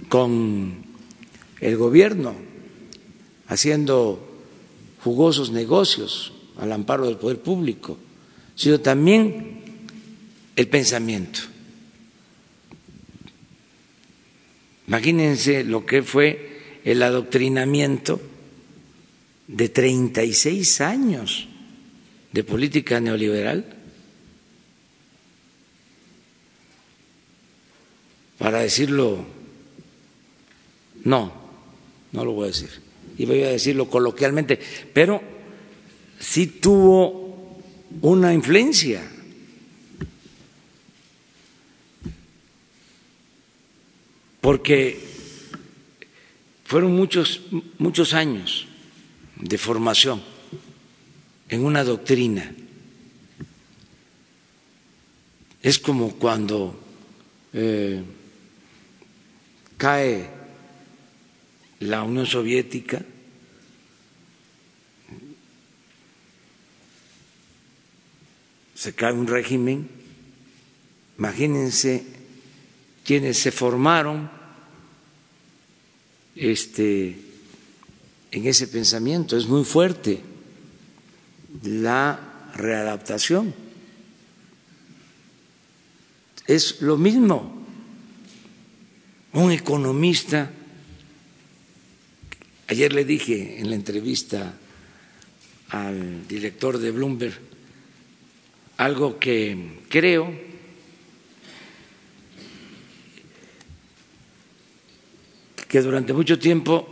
con el gobierno haciendo jugosos negocios al amparo del poder público, sino también el pensamiento. Imagínense lo que fue el adoctrinamiento de 36 años de política neoliberal para decirlo, no, no lo voy a decir, y voy a decirlo coloquialmente, pero sí tuvo una influencia. Porque fueron muchos, muchos años de formación en una doctrina. Es como cuando eh, cae la Unión Soviética, se cae un régimen, imagínense quienes se formaron este, en ese pensamiento, es muy fuerte la readaptación. Es lo mismo un economista, ayer le dije en la entrevista al director de Bloomberg algo que creo que durante mucho tiempo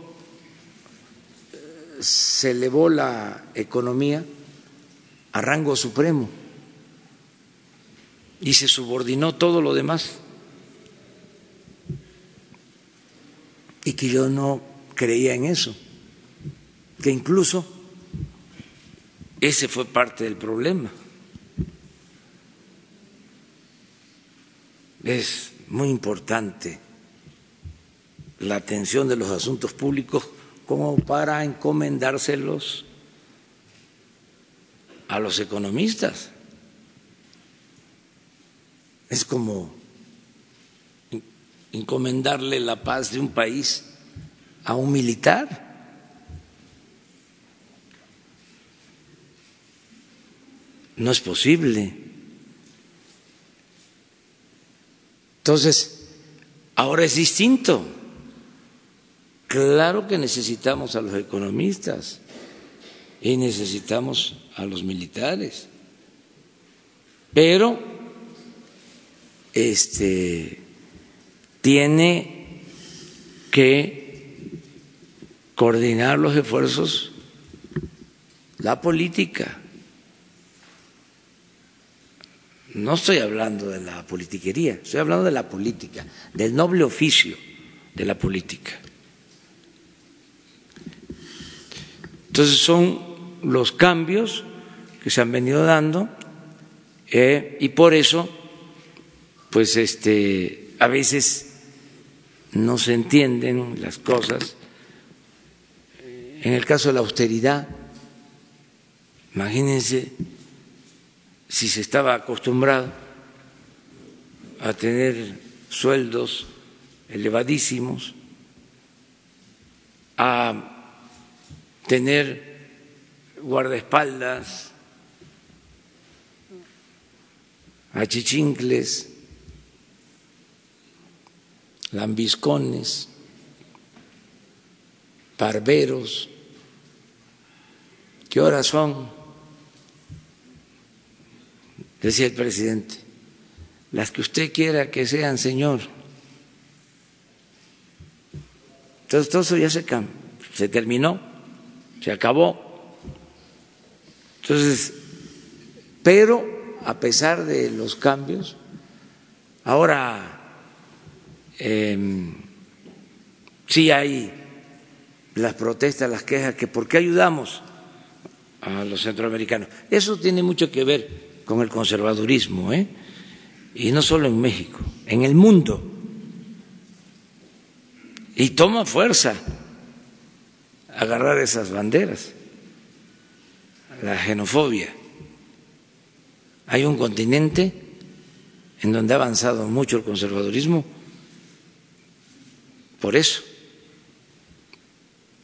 se elevó la economía a rango supremo y se subordinó todo lo demás. y que yo no creía en eso, que incluso ese fue parte del problema. Es muy importante la atención de los asuntos públicos como para encomendárselos a los economistas. Es como encomendarle la paz de un país a un militar. No es posible. Entonces, ahora es distinto. Claro que necesitamos a los economistas y necesitamos a los militares. Pero este tiene que coordinar los esfuerzos la política. No estoy hablando de la politiquería, estoy hablando de la política, del noble oficio de la política. Entonces son los cambios que se han venido dando eh, y por eso, pues este, a veces no se entienden las cosas. En el caso de la austeridad, imagínense si se estaba acostumbrado a tener sueldos elevadísimos, a tener guardaespaldas, a chichincles, lambiscones, barberos. ¿Qué horas son? Decía el presidente, las que usted quiera que sean, señor. Entonces todo eso ya se, se terminó, se acabó. Entonces, pero a pesar de los cambios, ahora eh, sí hay las protestas, las quejas, que por qué ayudamos a los centroamericanos. Eso tiene mucho que ver con el conservadurismo, ¿eh? y no solo en México, en el mundo. Y toma fuerza agarrar esas banderas, la xenofobia. Hay un continente en donde ha avanzado mucho el conservadurismo por eso,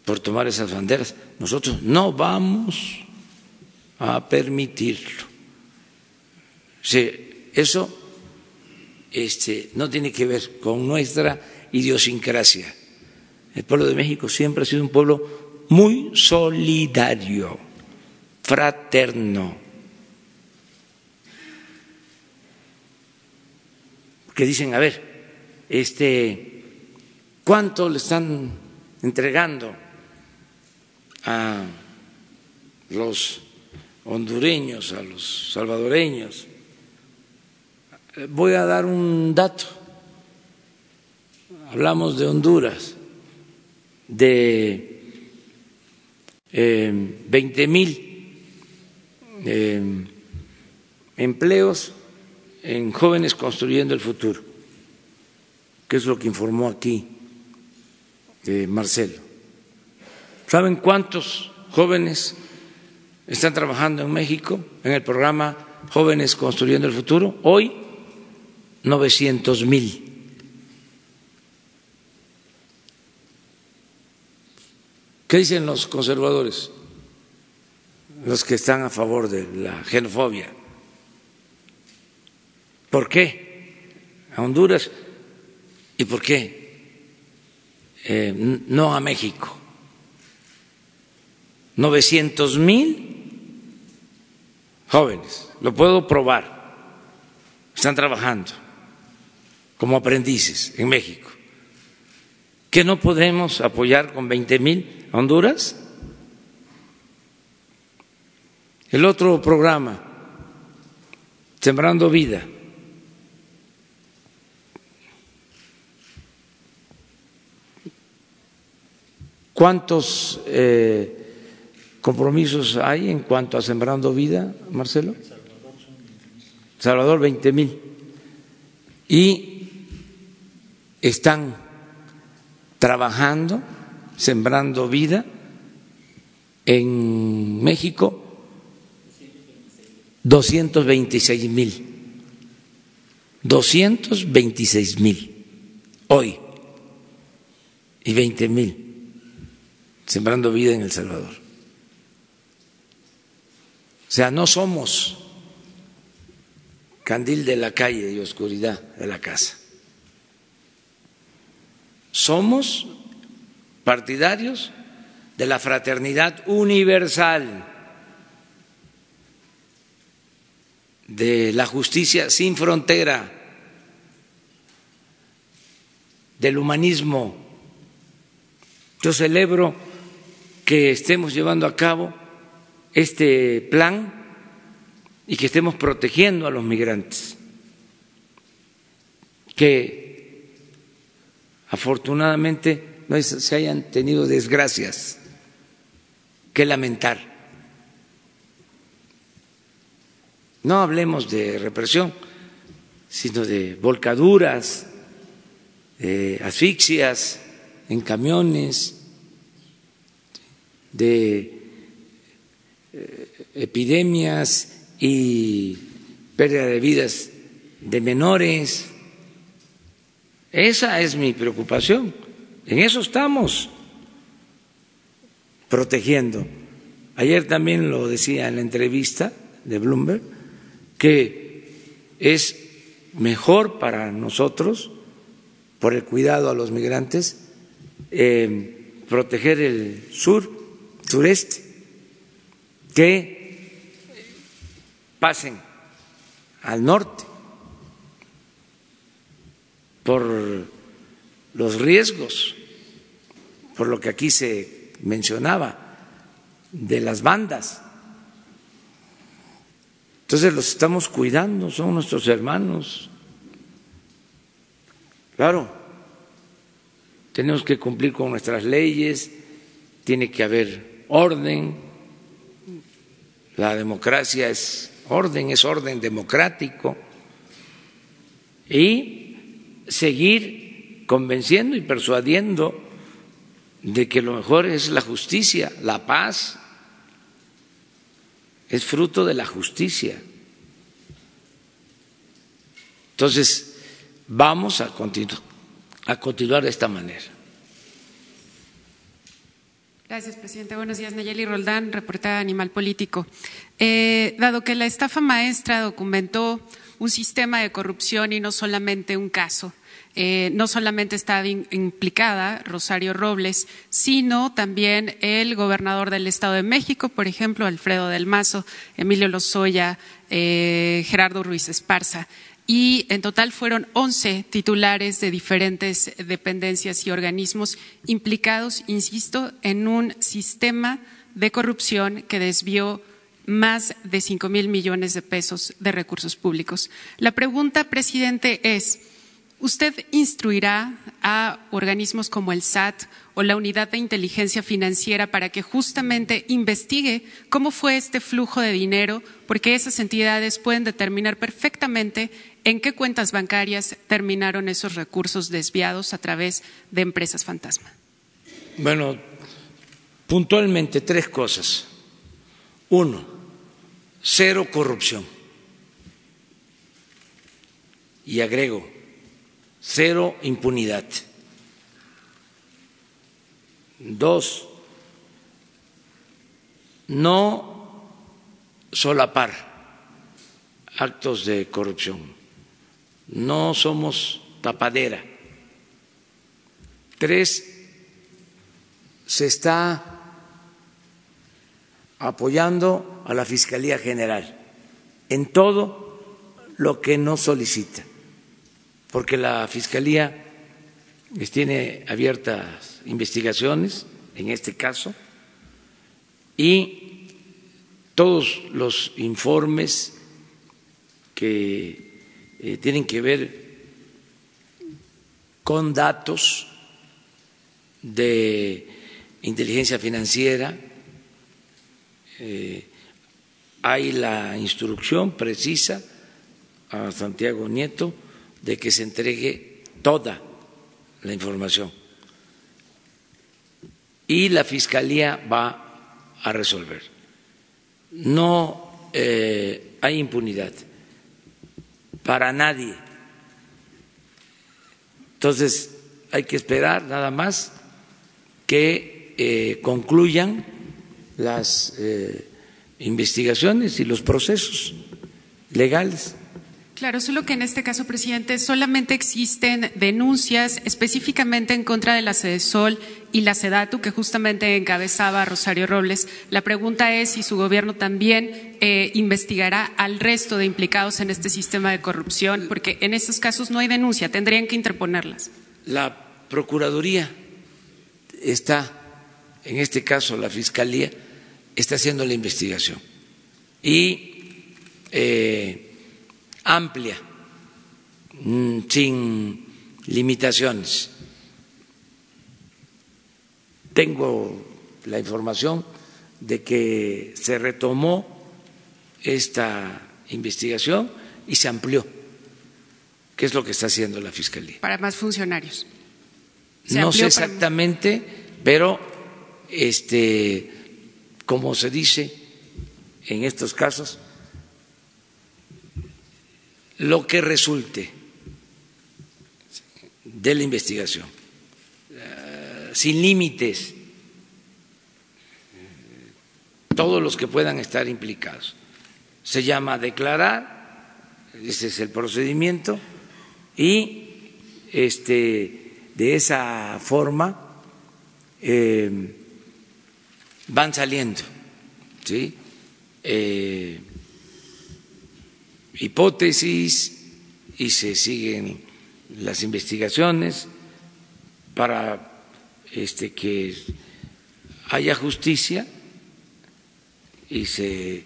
por tomar esas banderas. Nosotros no vamos a permitirlo. eso este, no tiene que ver con nuestra idiosincrasia. El pueblo de México siempre ha sido un pueblo muy solidario, fraterno. Que dicen, a ver, este, ¿cuánto le están entregando a los hondureños, a los salvadoreños? Voy a dar un dato. Hablamos de Honduras, de 20 mil eh, empleos en jóvenes construyendo el futuro, que es lo que informó aquí eh, Marcelo. ¿Saben cuántos jóvenes están trabajando en México en el programa Jóvenes Construyendo el Futuro? Hoy 900 mil. ¿Qué dicen los conservadores? Los que están a favor de la xenofobia. ¿Por qué? A Honduras. ¿Y por qué? Eh, no a México. 900 mil jóvenes, lo puedo probar, están trabajando como aprendices en México. ¿Que no podemos apoyar con 20 mil Honduras? El otro programa, Sembrando Vida. ¿Cuántos eh, compromisos hay en cuanto a Sembrando Vida, Marcelo? Salvador, 20 mil. Y están trabajando, sembrando vida en México 226 mil. 226 mil hoy y 20 mil sembrando vida en El Salvador. O sea, no somos candil de la calle y oscuridad de la casa. Somos partidarios de la fraternidad universal, de la justicia sin frontera, del humanismo. Yo celebro que estemos llevando a cabo este plan y que estemos protegiendo a los migrantes, que afortunadamente no se hayan tenido desgracias que lamentar. No hablemos de represión, sino de volcaduras, de asfixias en camiones, de eh, epidemias y pérdida de vidas de menores. Esa es mi preocupación. En eso estamos protegiendo. Ayer también lo decía en la entrevista de Bloomberg, que es mejor para nosotros, por el cuidado a los migrantes, eh, proteger el sur, sureste, que pasen al norte por los riesgos, por lo que aquí se mencionaba, de las bandas. Entonces los estamos cuidando, son nuestros hermanos. Claro, tenemos que cumplir con nuestras leyes, tiene que haber orden, la democracia es orden, es orden democrático y seguir convenciendo y persuadiendo de que lo mejor es la justicia, la paz, es fruto de la justicia. Entonces, vamos a, continuar de esta manera. Gracias, presidente. Buenos días. Nayeli Roldán, reportera Animal Político. Eh, dado que la estafa maestra documentó un sistema de corrupción y no solamente un caso, eh, no solamente está implicada Rosario Robles, sino también el gobernador del Estado de México, por ejemplo, Alfredo del Mazo, Emilio Lozoya, eh, Gerardo Ruiz Esparza y en total fueron 11 titulares de diferentes dependencias y organismos implicados, insisto, en un sistema de corrupción que desvió más de cinco mil millones de pesos de recursos públicos. La pregunta, presidente, es ¿Usted instruirá a organismos como el SAT o la Unidad de Inteligencia Financiera para que justamente investigue cómo fue este flujo de dinero? Porque esas entidades pueden determinar perfectamente en qué cuentas bancarias terminaron esos recursos desviados a través de empresas fantasma. Bueno, puntualmente tres cosas. Uno, cero corrupción. Y agrego, cero impunidad. Dos, no solapar actos de corrupción. No somos tapadera. Tres, se está apoyando a la Fiscalía General en todo lo que nos solicita porque la Fiscalía tiene abiertas investigaciones en este caso y todos los informes que eh, tienen que ver con datos de inteligencia financiera, eh, hay la instrucción precisa a Santiago Nieto de que se entregue toda la información y la Fiscalía va a resolver. No eh, hay impunidad para nadie. Entonces hay que esperar nada más que eh, concluyan las eh, investigaciones y los procesos legales. Claro, solo que en este caso, presidente, solamente existen denuncias específicamente en contra de la Sol y la SEDATU, que justamente encabezaba Rosario Robles. La pregunta es si su gobierno también eh, investigará al resto de implicados en este sistema de corrupción, porque en estos casos no hay denuncia, tendrían que interponerlas. La Procuraduría está, en este caso la Fiscalía, está haciendo la investigación. Y. Eh, amplia, mm, sin limitaciones. Tengo la información de que se retomó esta investigación y se amplió. ¿Qué es lo que está haciendo la Fiscalía? Para más funcionarios. No sé exactamente, pero este, como se dice en estos casos, lo que resulte de la investigación, eh, sin límites, todos los que puedan estar implicados. Se llama declarar, ese es el procedimiento, y este, de esa forma eh, van saliendo, ¿sí? Eh, hipótesis y se siguen las investigaciones para este, que haya justicia y se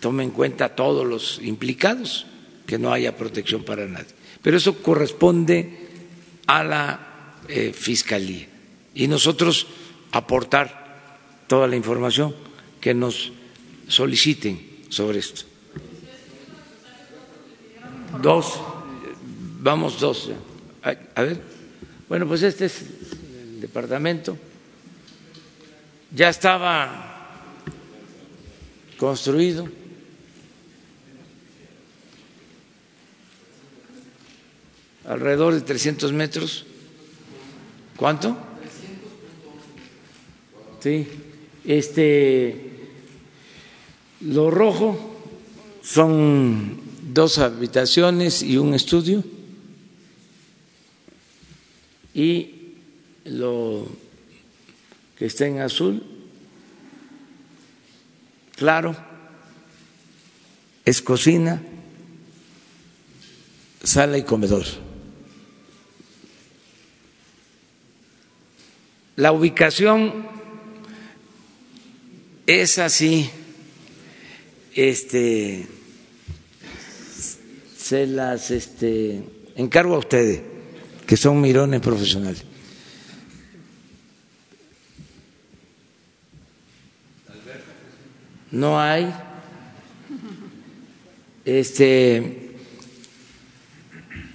tome en cuenta todos los implicados, que no haya protección para nadie. Pero eso corresponde a la eh, Fiscalía y nosotros aportar toda la información que nos soliciten sobre esto. Dos, vamos dos. A ver, bueno, pues este es el departamento. Ya estaba construido. Alrededor de 300 metros. ¿Cuánto? Sí, este, lo rojo son dos habitaciones y un estudio y lo que está en azul, claro, es cocina, sala y comedor. La ubicación es así, este, se las este, encargo a ustedes, que son mirones profesionales. No hay. Este,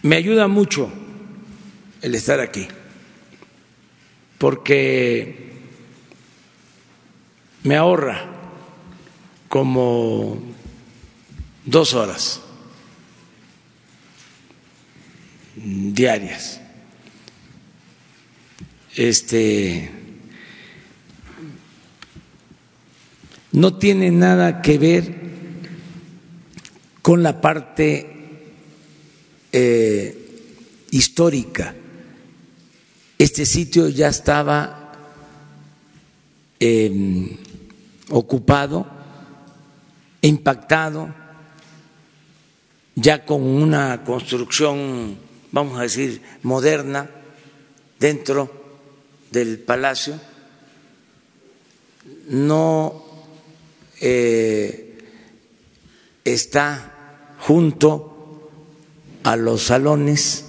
me ayuda mucho el estar aquí porque me ahorra como dos horas diarias. Este no tiene nada que ver con la parte eh, histórica este sitio ya estaba em, ocupado, impactado, ya con una construcción, vamos a decir, moderna dentro del palacio. No eh, está junto a los salones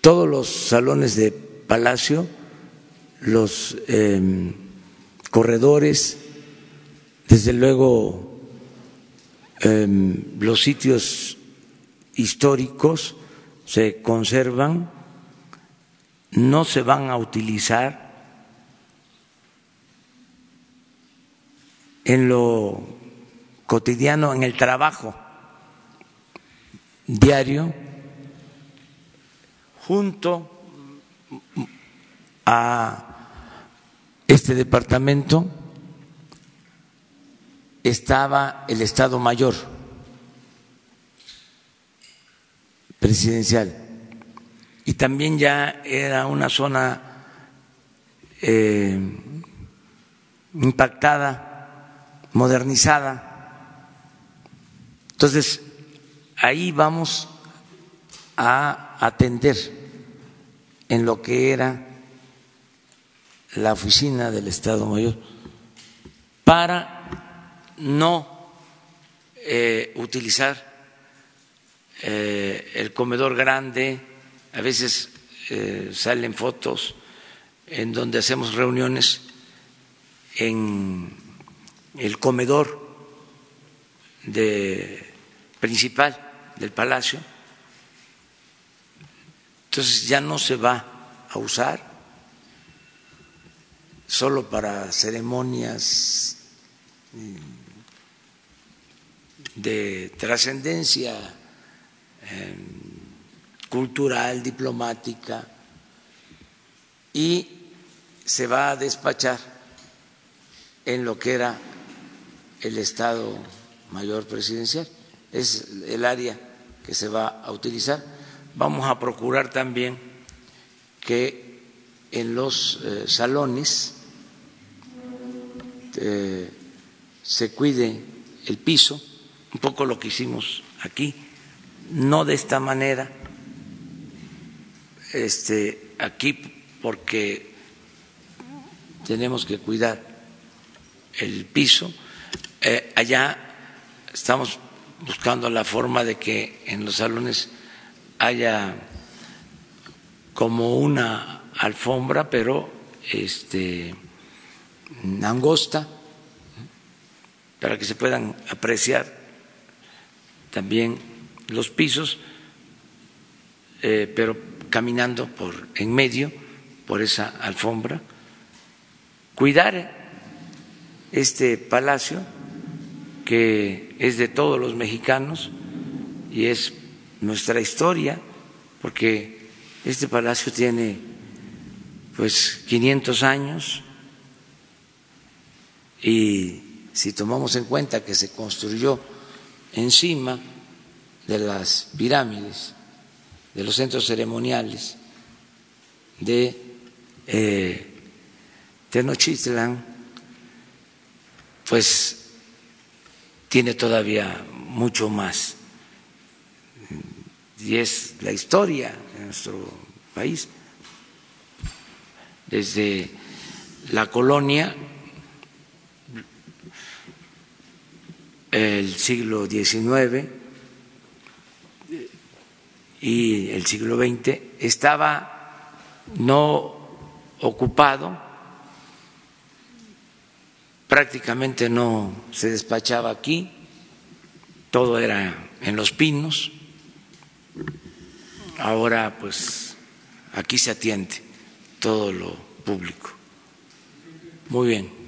todos los salones de palacio, los em, corredores, desde luego em, los sitios históricos se conservan, no se van a utilizar en lo cotidiano, en el trabajo diario junto a este departamento estaba el Estado Mayor presidencial y también ya era una zona eh, impactada, modernizada. Entonces, ahí vamos a atender en lo que era la oficina del Estado Mayor para no eh, utilizar eh, el comedor grande. A veces eh, salen fotos en donde hacemos reuniones en el comedor de, principal del palacio entonces ya no se va a usar solo para ceremonias de trascendencia em, cultural, diplomática, y se va a despachar en lo que era el Estado Mayor Presidencial. Es el área que se va a utilizar Vamos a procurar también que en los eh, salones eh, se cuide el piso, un poco lo que hicimos aquí, no de esta manera, este, aquí porque tenemos que cuidar el piso, eh, allá estamos buscando la forma de que en los salones haya como una alfombra, pero este, angosta, para que se puedan apreciar también los pisos, eh, pero caminando por en medio por esa alfombra, cuidar este palacio que es de todos los mexicanos y es nuestra historia, porque este palacio tiene pues 500 años. Y si tomamos en cuenta que se construyó encima de las pirámides, de los centros ceremoniales de eh, pues tiene todavía mucho más. Y es la historia de nuestro país. Desde la colonia, el siglo XIX y el siglo XX, estaba no ocupado prácticamente no se despachaba aquí, todo era en los pinos. Ahora pues aquí se atiende todo lo público. Muy bien.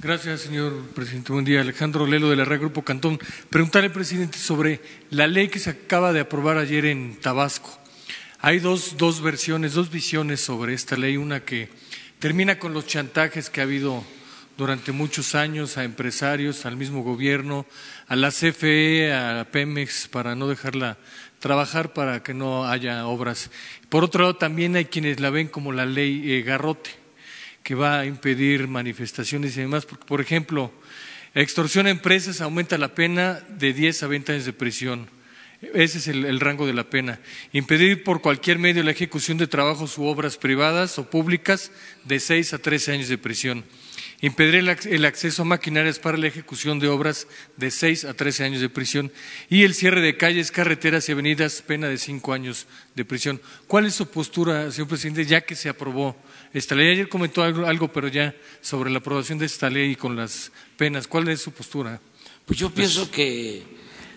Gracias, señor presidente. Buen día. Alejandro Lelo de la Red Grupo Cantón. Preguntarle, presidente, sobre la ley que se acaba de aprobar ayer en Tabasco hay dos, dos versiones, dos visiones sobre esta ley. Una que termina con los chantajes que ha habido durante muchos años a empresarios, al mismo gobierno, a la CFE, a Pemex, para no dejarla trabajar para que no haya obras. Por otro lado, también hay quienes la ven como la ley eh, garrote, que va a impedir manifestaciones y demás. Por ejemplo, extorsión a empresas aumenta la pena de 10 a 20 años de prisión ese es el, rango de la pena. Impedir por cualquier medio la ejecución de trabajos u obras privadas o públicas de seis a trece años de prisión. Impedir el, acceso a maquinarias para la ejecución de obras de seis a trece años de prisión. Y el cierre de calles, carreteras y avenidas, pena de cinco años de prisión. ¿Cuál es su postura, señor presidente, ya que se aprobó esta ley? Ayer comentó algo, algo pero ya sobre la aprobación de esta ley y con las penas. ¿Cuál es su postura? Pues yo pienso que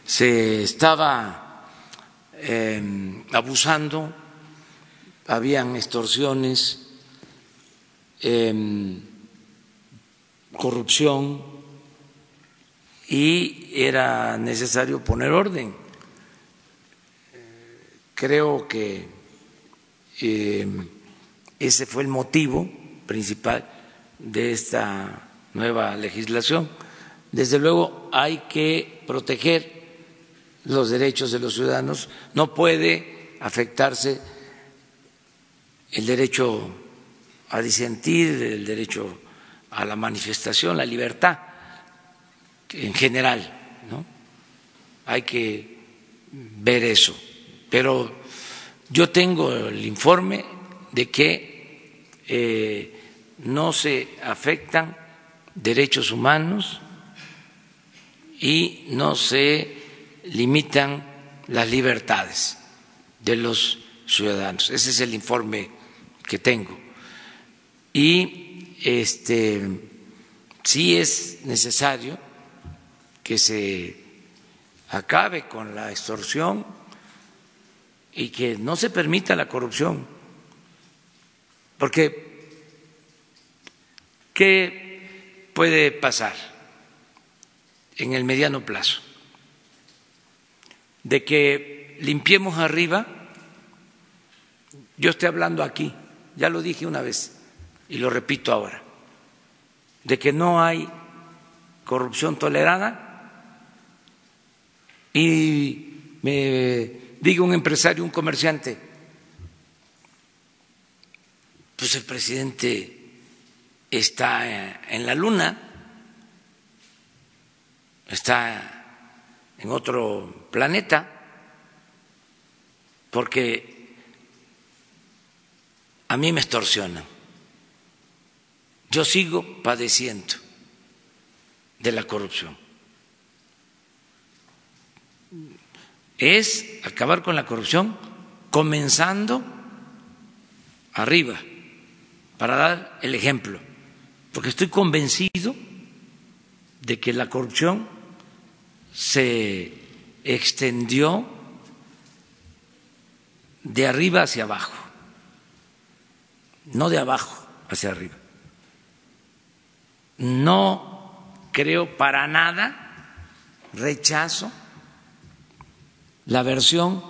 se estaba em, abusando, habían extorsiones, em, corrupción y era necesario poner orden. Creo que em, ese fue el motivo principal de esta nueva legislación. Desde luego hay que proteger los derechos de los ciudadanos, no puede afectarse el derecho a disentir, el derecho a la manifestación, la libertad en general, ¿no? Hay que ver eso. Pero yo tengo el informe de que eh, no se afectan derechos humanos y no se limitan las libertades de los ciudadanos. Ese es el informe que tengo. Y este sí es necesario que se acabe con la extorsión y que no se permita la corrupción. Porque ¿qué puede pasar en el mediano plazo? de que limpiemos arriba, yo estoy hablando aquí, ya lo dije una vez y lo repito ahora, de que no hay corrupción tolerada y me diga un empresario, un comerciante, pues el presidente está en la luna, está en otro planeta, porque a mí me extorsionan. Yo sigo padeciendo de la corrupción. Es acabar con la corrupción comenzando arriba, para dar el ejemplo, porque estoy convencido de que la corrupción se extendió de arriba hacia abajo, no de abajo hacia arriba. No creo para nada, rechazo la versión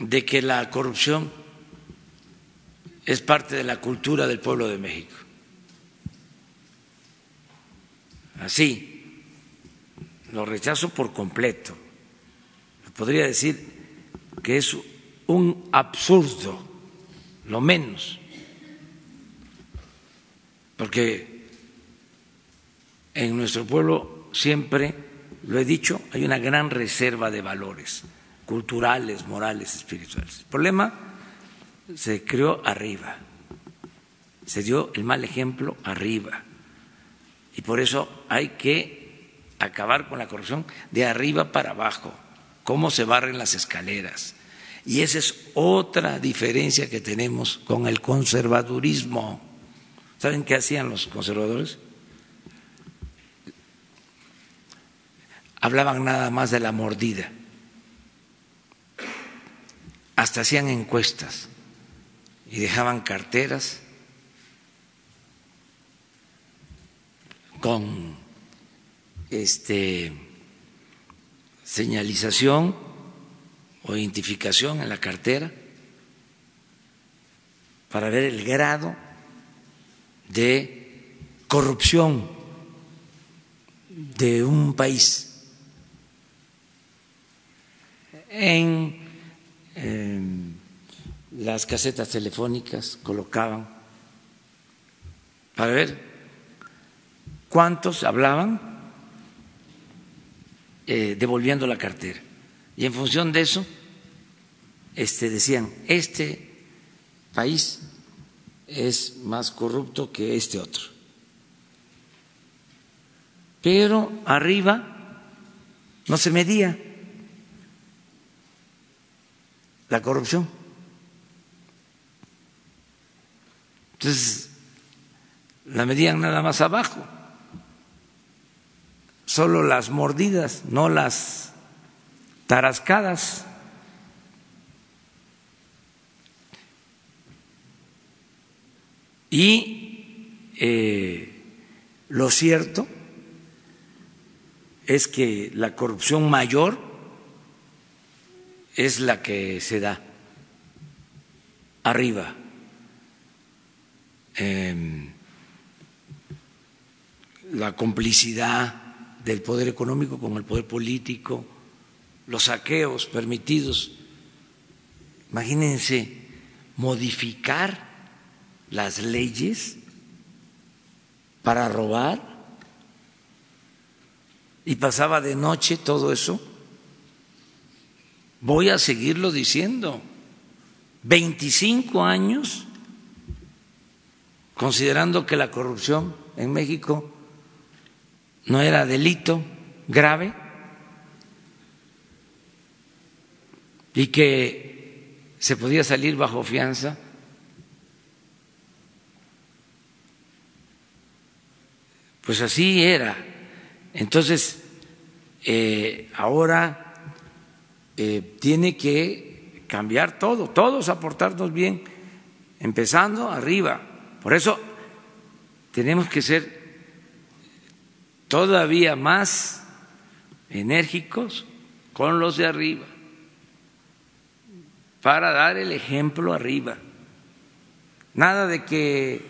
de que la corrupción es parte de la cultura del pueblo de México. Así, lo rechazo por completo. Podría decir que es un absurdo, lo menos, porque en nuestro pueblo siempre, lo he dicho, hay una gran reserva de valores culturales, morales, espirituales. El problema se creó arriba, se dio el mal ejemplo arriba. Y por eso hay que acabar con la corrupción de arriba para abajo, cómo se barren las escaleras. Y esa es otra diferencia que tenemos con el conservadurismo. ¿Saben qué hacían los conservadores? Hablaban nada más de la mordida hasta hacían encuestas y dejaban carteras con este señalización o identificación en la cartera para ver el grado de corrupción de un país. En las casetas telefónicas colocaban para ver cuántos hablaban eh, devolviendo la cartera. Y en función de eso, este, decían, este país es más corrupto que este otro. Pero arriba no se medía la corrupción. Entonces, la medían nada más abajo, solo las mordidas, no las tarascadas. Y eh, lo cierto es que la corrupción mayor es la que se da arriba. Em, la complicidad del poder económico con el poder político, los saqueos permitidos. Imagínense modificar las leyes para robar y pasaba de noche todo eso voy a seguirlo diciendo. 25 años considerando que la corrupción en México no era delito grave y que se podía salir bajo fianza. Pues así era. Entonces, eh, ahora eh, tiene que cambiar todo, todos aportarnos bien, empezando arriba. Por eso tenemos que ser todavía más enérgicos con los de arriba, para dar el ejemplo arriba. Nada de que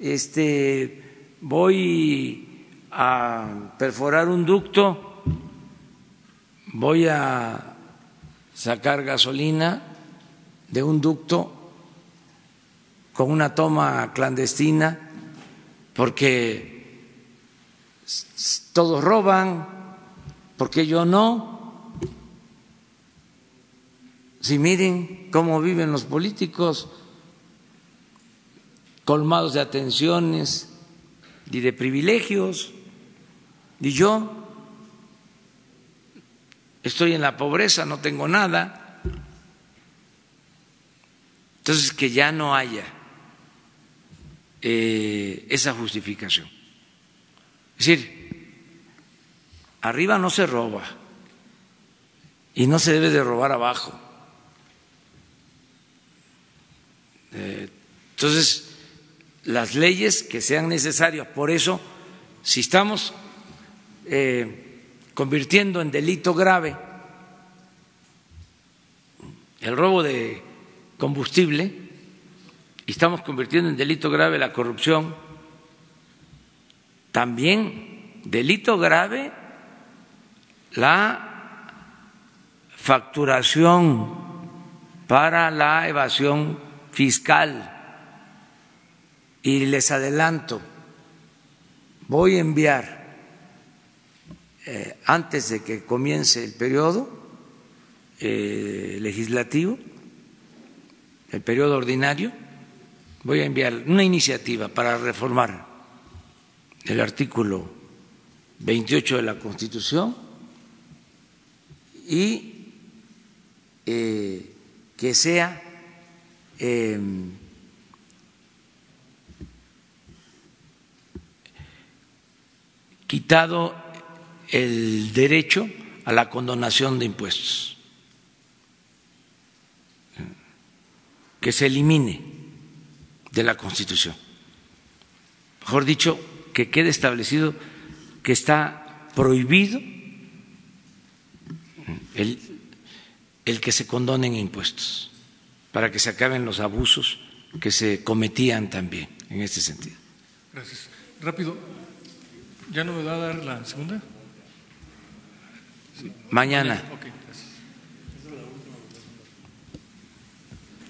este voy a perforar un ducto, voy a sacar gasolina de un ducto con una toma clandestina porque todos roban, porque yo no. Si miren cómo viven los políticos, colmados de atenciones y de privilegios, y yo estoy en la pobreza, no tengo nada. Entonces, que ya no haya eh, esa justificación. Es decir, arriba no se roba y no se debe de robar abajo. Eh, entonces, las leyes que sean necesarias, por eso, si estamos... Eh, convirtiendo en delito grave el robo de combustible y estamos convirtiendo en delito grave la corrupción, también delito grave la facturación para la evasión fiscal. Y les adelanto, voy a enviar, eh, antes de que comience el periodo eh, legislativo, el periodo ordinario, voy a enviar una iniciativa para reformar el artículo 28 de la Constitución y eh, que sea eh, quitado el derecho a la condonación de impuestos, que se elimine de la Constitución. Mejor dicho, que quede establecido que está prohibido el, el que se condonen impuestos, para que se acaben los abusos que se cometían también en este sentido. Gracias. Rápido, ¿ya no me va a dar la segunda? Mañana.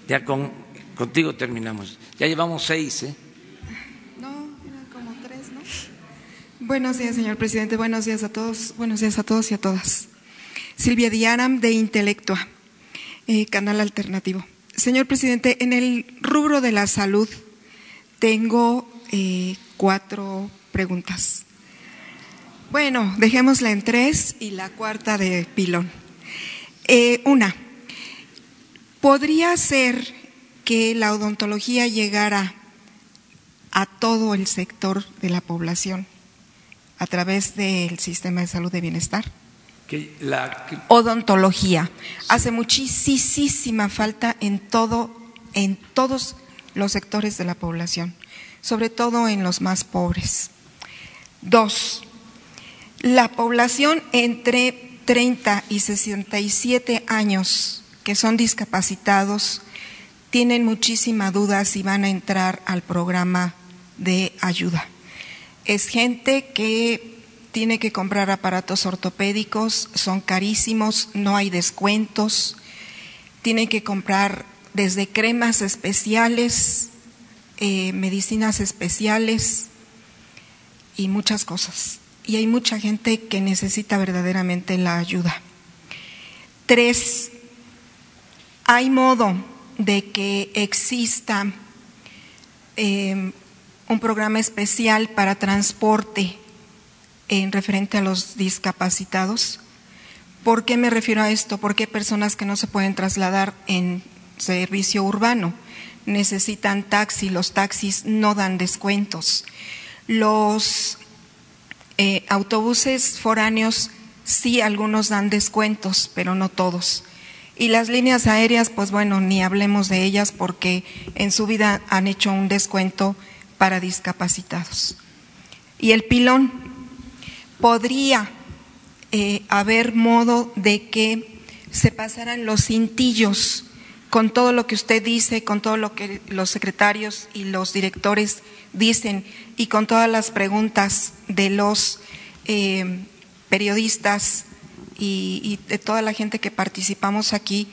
Ya con, contigo terminamos. Ya llevamos seis, ¿eh? No, eran como tres, ¿no? Buenos días, señor presidente. Buenos días a todos. Buenos días a todos y a todas. Silvia Diaram, de Intelectua, eh, Canal Alternativo. Señor presidente, en el rubro de la salud tengo eh, cuatro preguntas. Bueno, dejémosla en tres y la cuarta de pilón. Eh, una, ¿podría ser que la odontología llegara a todo el sector de la población a través del sistema de salud de bienestar? Que la, que- Odontología hace muchísima falta en todo, en todos los sectores de la población, sobre todo en los más pobres. Dos, la población entre 30 y 67 años que son discapacitados tienen muchísima duda si van a entrar al programa de ayuda. Es gente que tiene que comprar aparatos ortopédicos, son carísimos, no hay descuentos, tiene que comprar desde cremas especiales, eh, medicinas especiales y muchas cosas. Y hay mucha gente que necesita verdaderamente la ayuda. Tres, hay modo de que exista eh, un programa especial para transporte en referente a los discapacitados. ¿Por qué me refiero a esto? Porque hay personas que no se pueden trasladar en servicio urbano, necesitan taxi, los taxis no dan descuentos. Los eh, autobuses foráneos sí, algunos dan descuentos, pero no todos. Y las líneas aéreas, pues bueno, ni hablemos de ellas porque en su vida han hecho un descuento para discapacitados. Y el pilón, podría eh, haber modo de que se pasaran los cintillos con todo lo que usted dice, con todo lo que los secretarios y los directores dicen y con todas las preguntas de los eh, periodistas y, y de toda la gente que participamos aquí,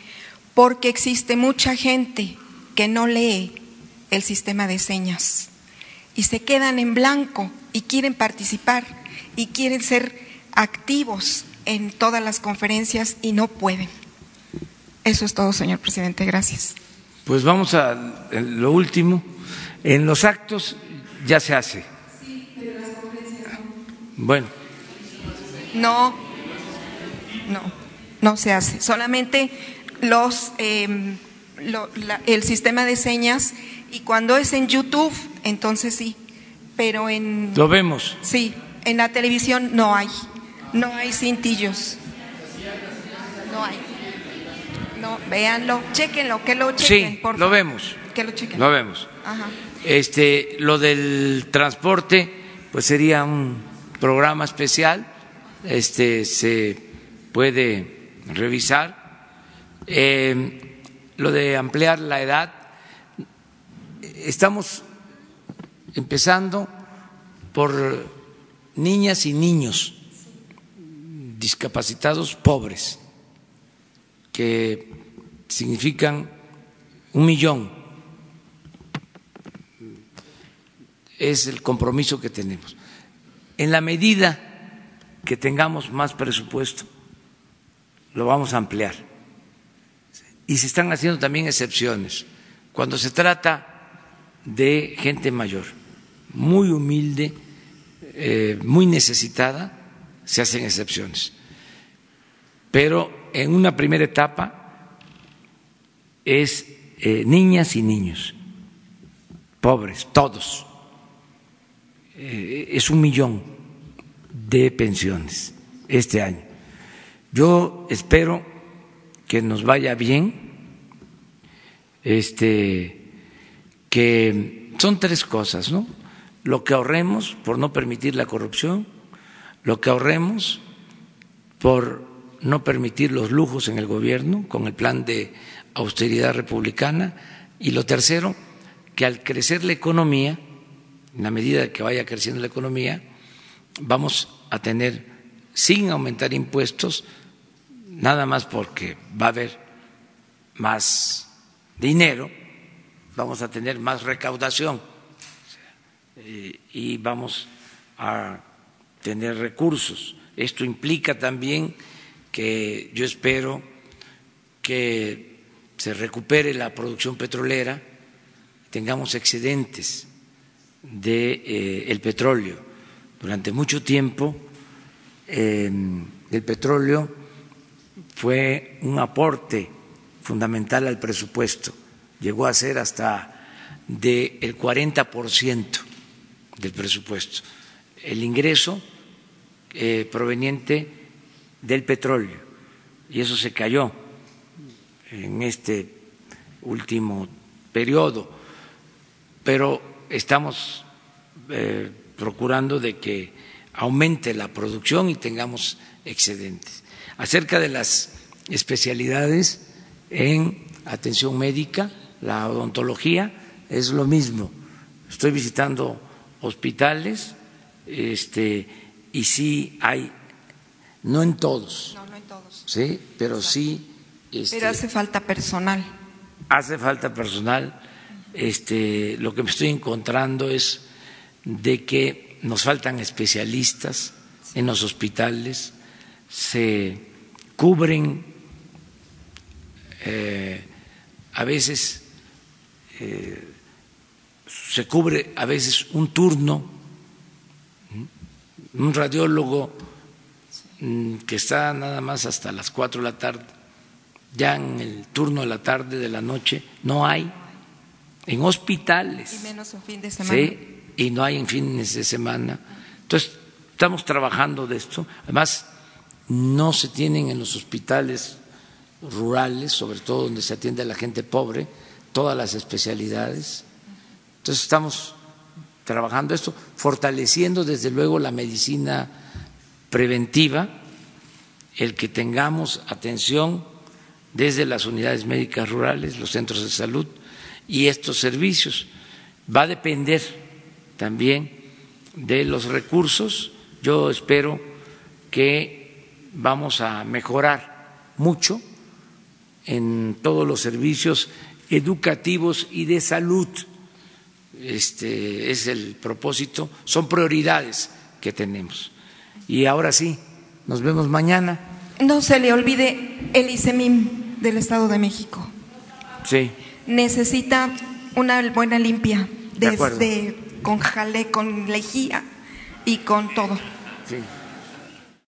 porque existe mucha gente que no lee el sistema de señas y se quedan en blanco y quieren participar y quieren ser activos en todas las conferencias y no pueden. Eso es todo, señor presidente. Gracias. Pues vamos a lo último. En los actos ya se hace. Bueno, No, no, no se hace. Solamente los, eh, lo- la- el sistema de señas y cuando es en YouTube, entonces sí. Pero en lo vemos. sí, en la televisión no hay, no hay cintillos. No hay. No, véanlo, chequenlo, que lo chequen, Sí, por lo vemos. Que lo chequen. Lo vemos. Ajá. Este, lo del transporte, pues sería un programa especial, este, se puede revisar. Eh, lo de ampliar la edad, estamos empezando por niñas y niños discapacitados pobres, que significan un millón. Es el compromiso que tenemos. En la medida que tengamos más presupuesto, lo vamos a ampliar. Y se están haciendo también excepciones. Cuando se trata de gente mayor, muy humilde, eh, muy necesitada, se hacen excepciones. Pero en una primera etapa es eh, niñas y niños, pobres, todos. Eh, es un millón de pensiones este año. Yo espero que nos vaya bien, este, que son tres cosas, ¿no? Lo que ahorremos por no permitir la corrupción, lo que ahorremos por no permitir los lujos en el gobierno con el plan de austeridad republicana y lo tercero, que al crecer la economía, en la medida que vaya creciendo la economía, vamos a tener, sin aumentar impuestos, nada más porque va a haber más dinero, vamos a tener más recaudación y vamos a tener recursos. Esto implica también que yo espero que se recupere la producción petrolera, tengamos excedentes del de, eh, petróleo. Durante mucho tiempo eh, el petróleo fue un aporte fundamental al presupuesto, llegó a ser hasta del 40% del presupuesto. El ingreso eh, proveniente del petróleo, y eso se cayó en este último periodo, pero estamos eh, procurando de que aumente la producción y tengamos excedentes acerca de las especialidades en atención médica, la odontología, es lo mismo. Estoy visitando hospitales este, y sí hay, no en todos, no, no en todos. ¿sí? pero sí. Este, pero hace falta personal. Hace falta personal. Este, lo que me estoy encontrando es de que nos faltan especialistas en los hospitales, se cubren eh, a veces eh, se cubre a veces un turno un radiólogo mm, que está nada más hasta las cuatro de la tarde ya en el turno de la tarde de la noche no hay en hospitales. Y menos en fin de semana. ¿sí? y no hay en fines de semana. Entonces estamos trabajando de esto. Además no se tienen en los hospitales rurales, sobre todo donde se atiende a la gente pobre, todas las especialidades. Entonces estamos trabajando esto, fortaleciendo desde luego la medicina preventiva, el que tengamos atención desde las unidades médicas rurales, los centros de salud y estos servicios. Va a depender también de los recursos. Yo espero que vamos a mejorar mucho en todos los servicios educativos y de salud. Este es el propósito, son prioridades que tenemos. Y ahora sí, nos vemos mañana. No se le olvide el ICEMIM del Estado de México. Sí. Necesita una buena limpia desde con jale, con lejía y con todo. Sí.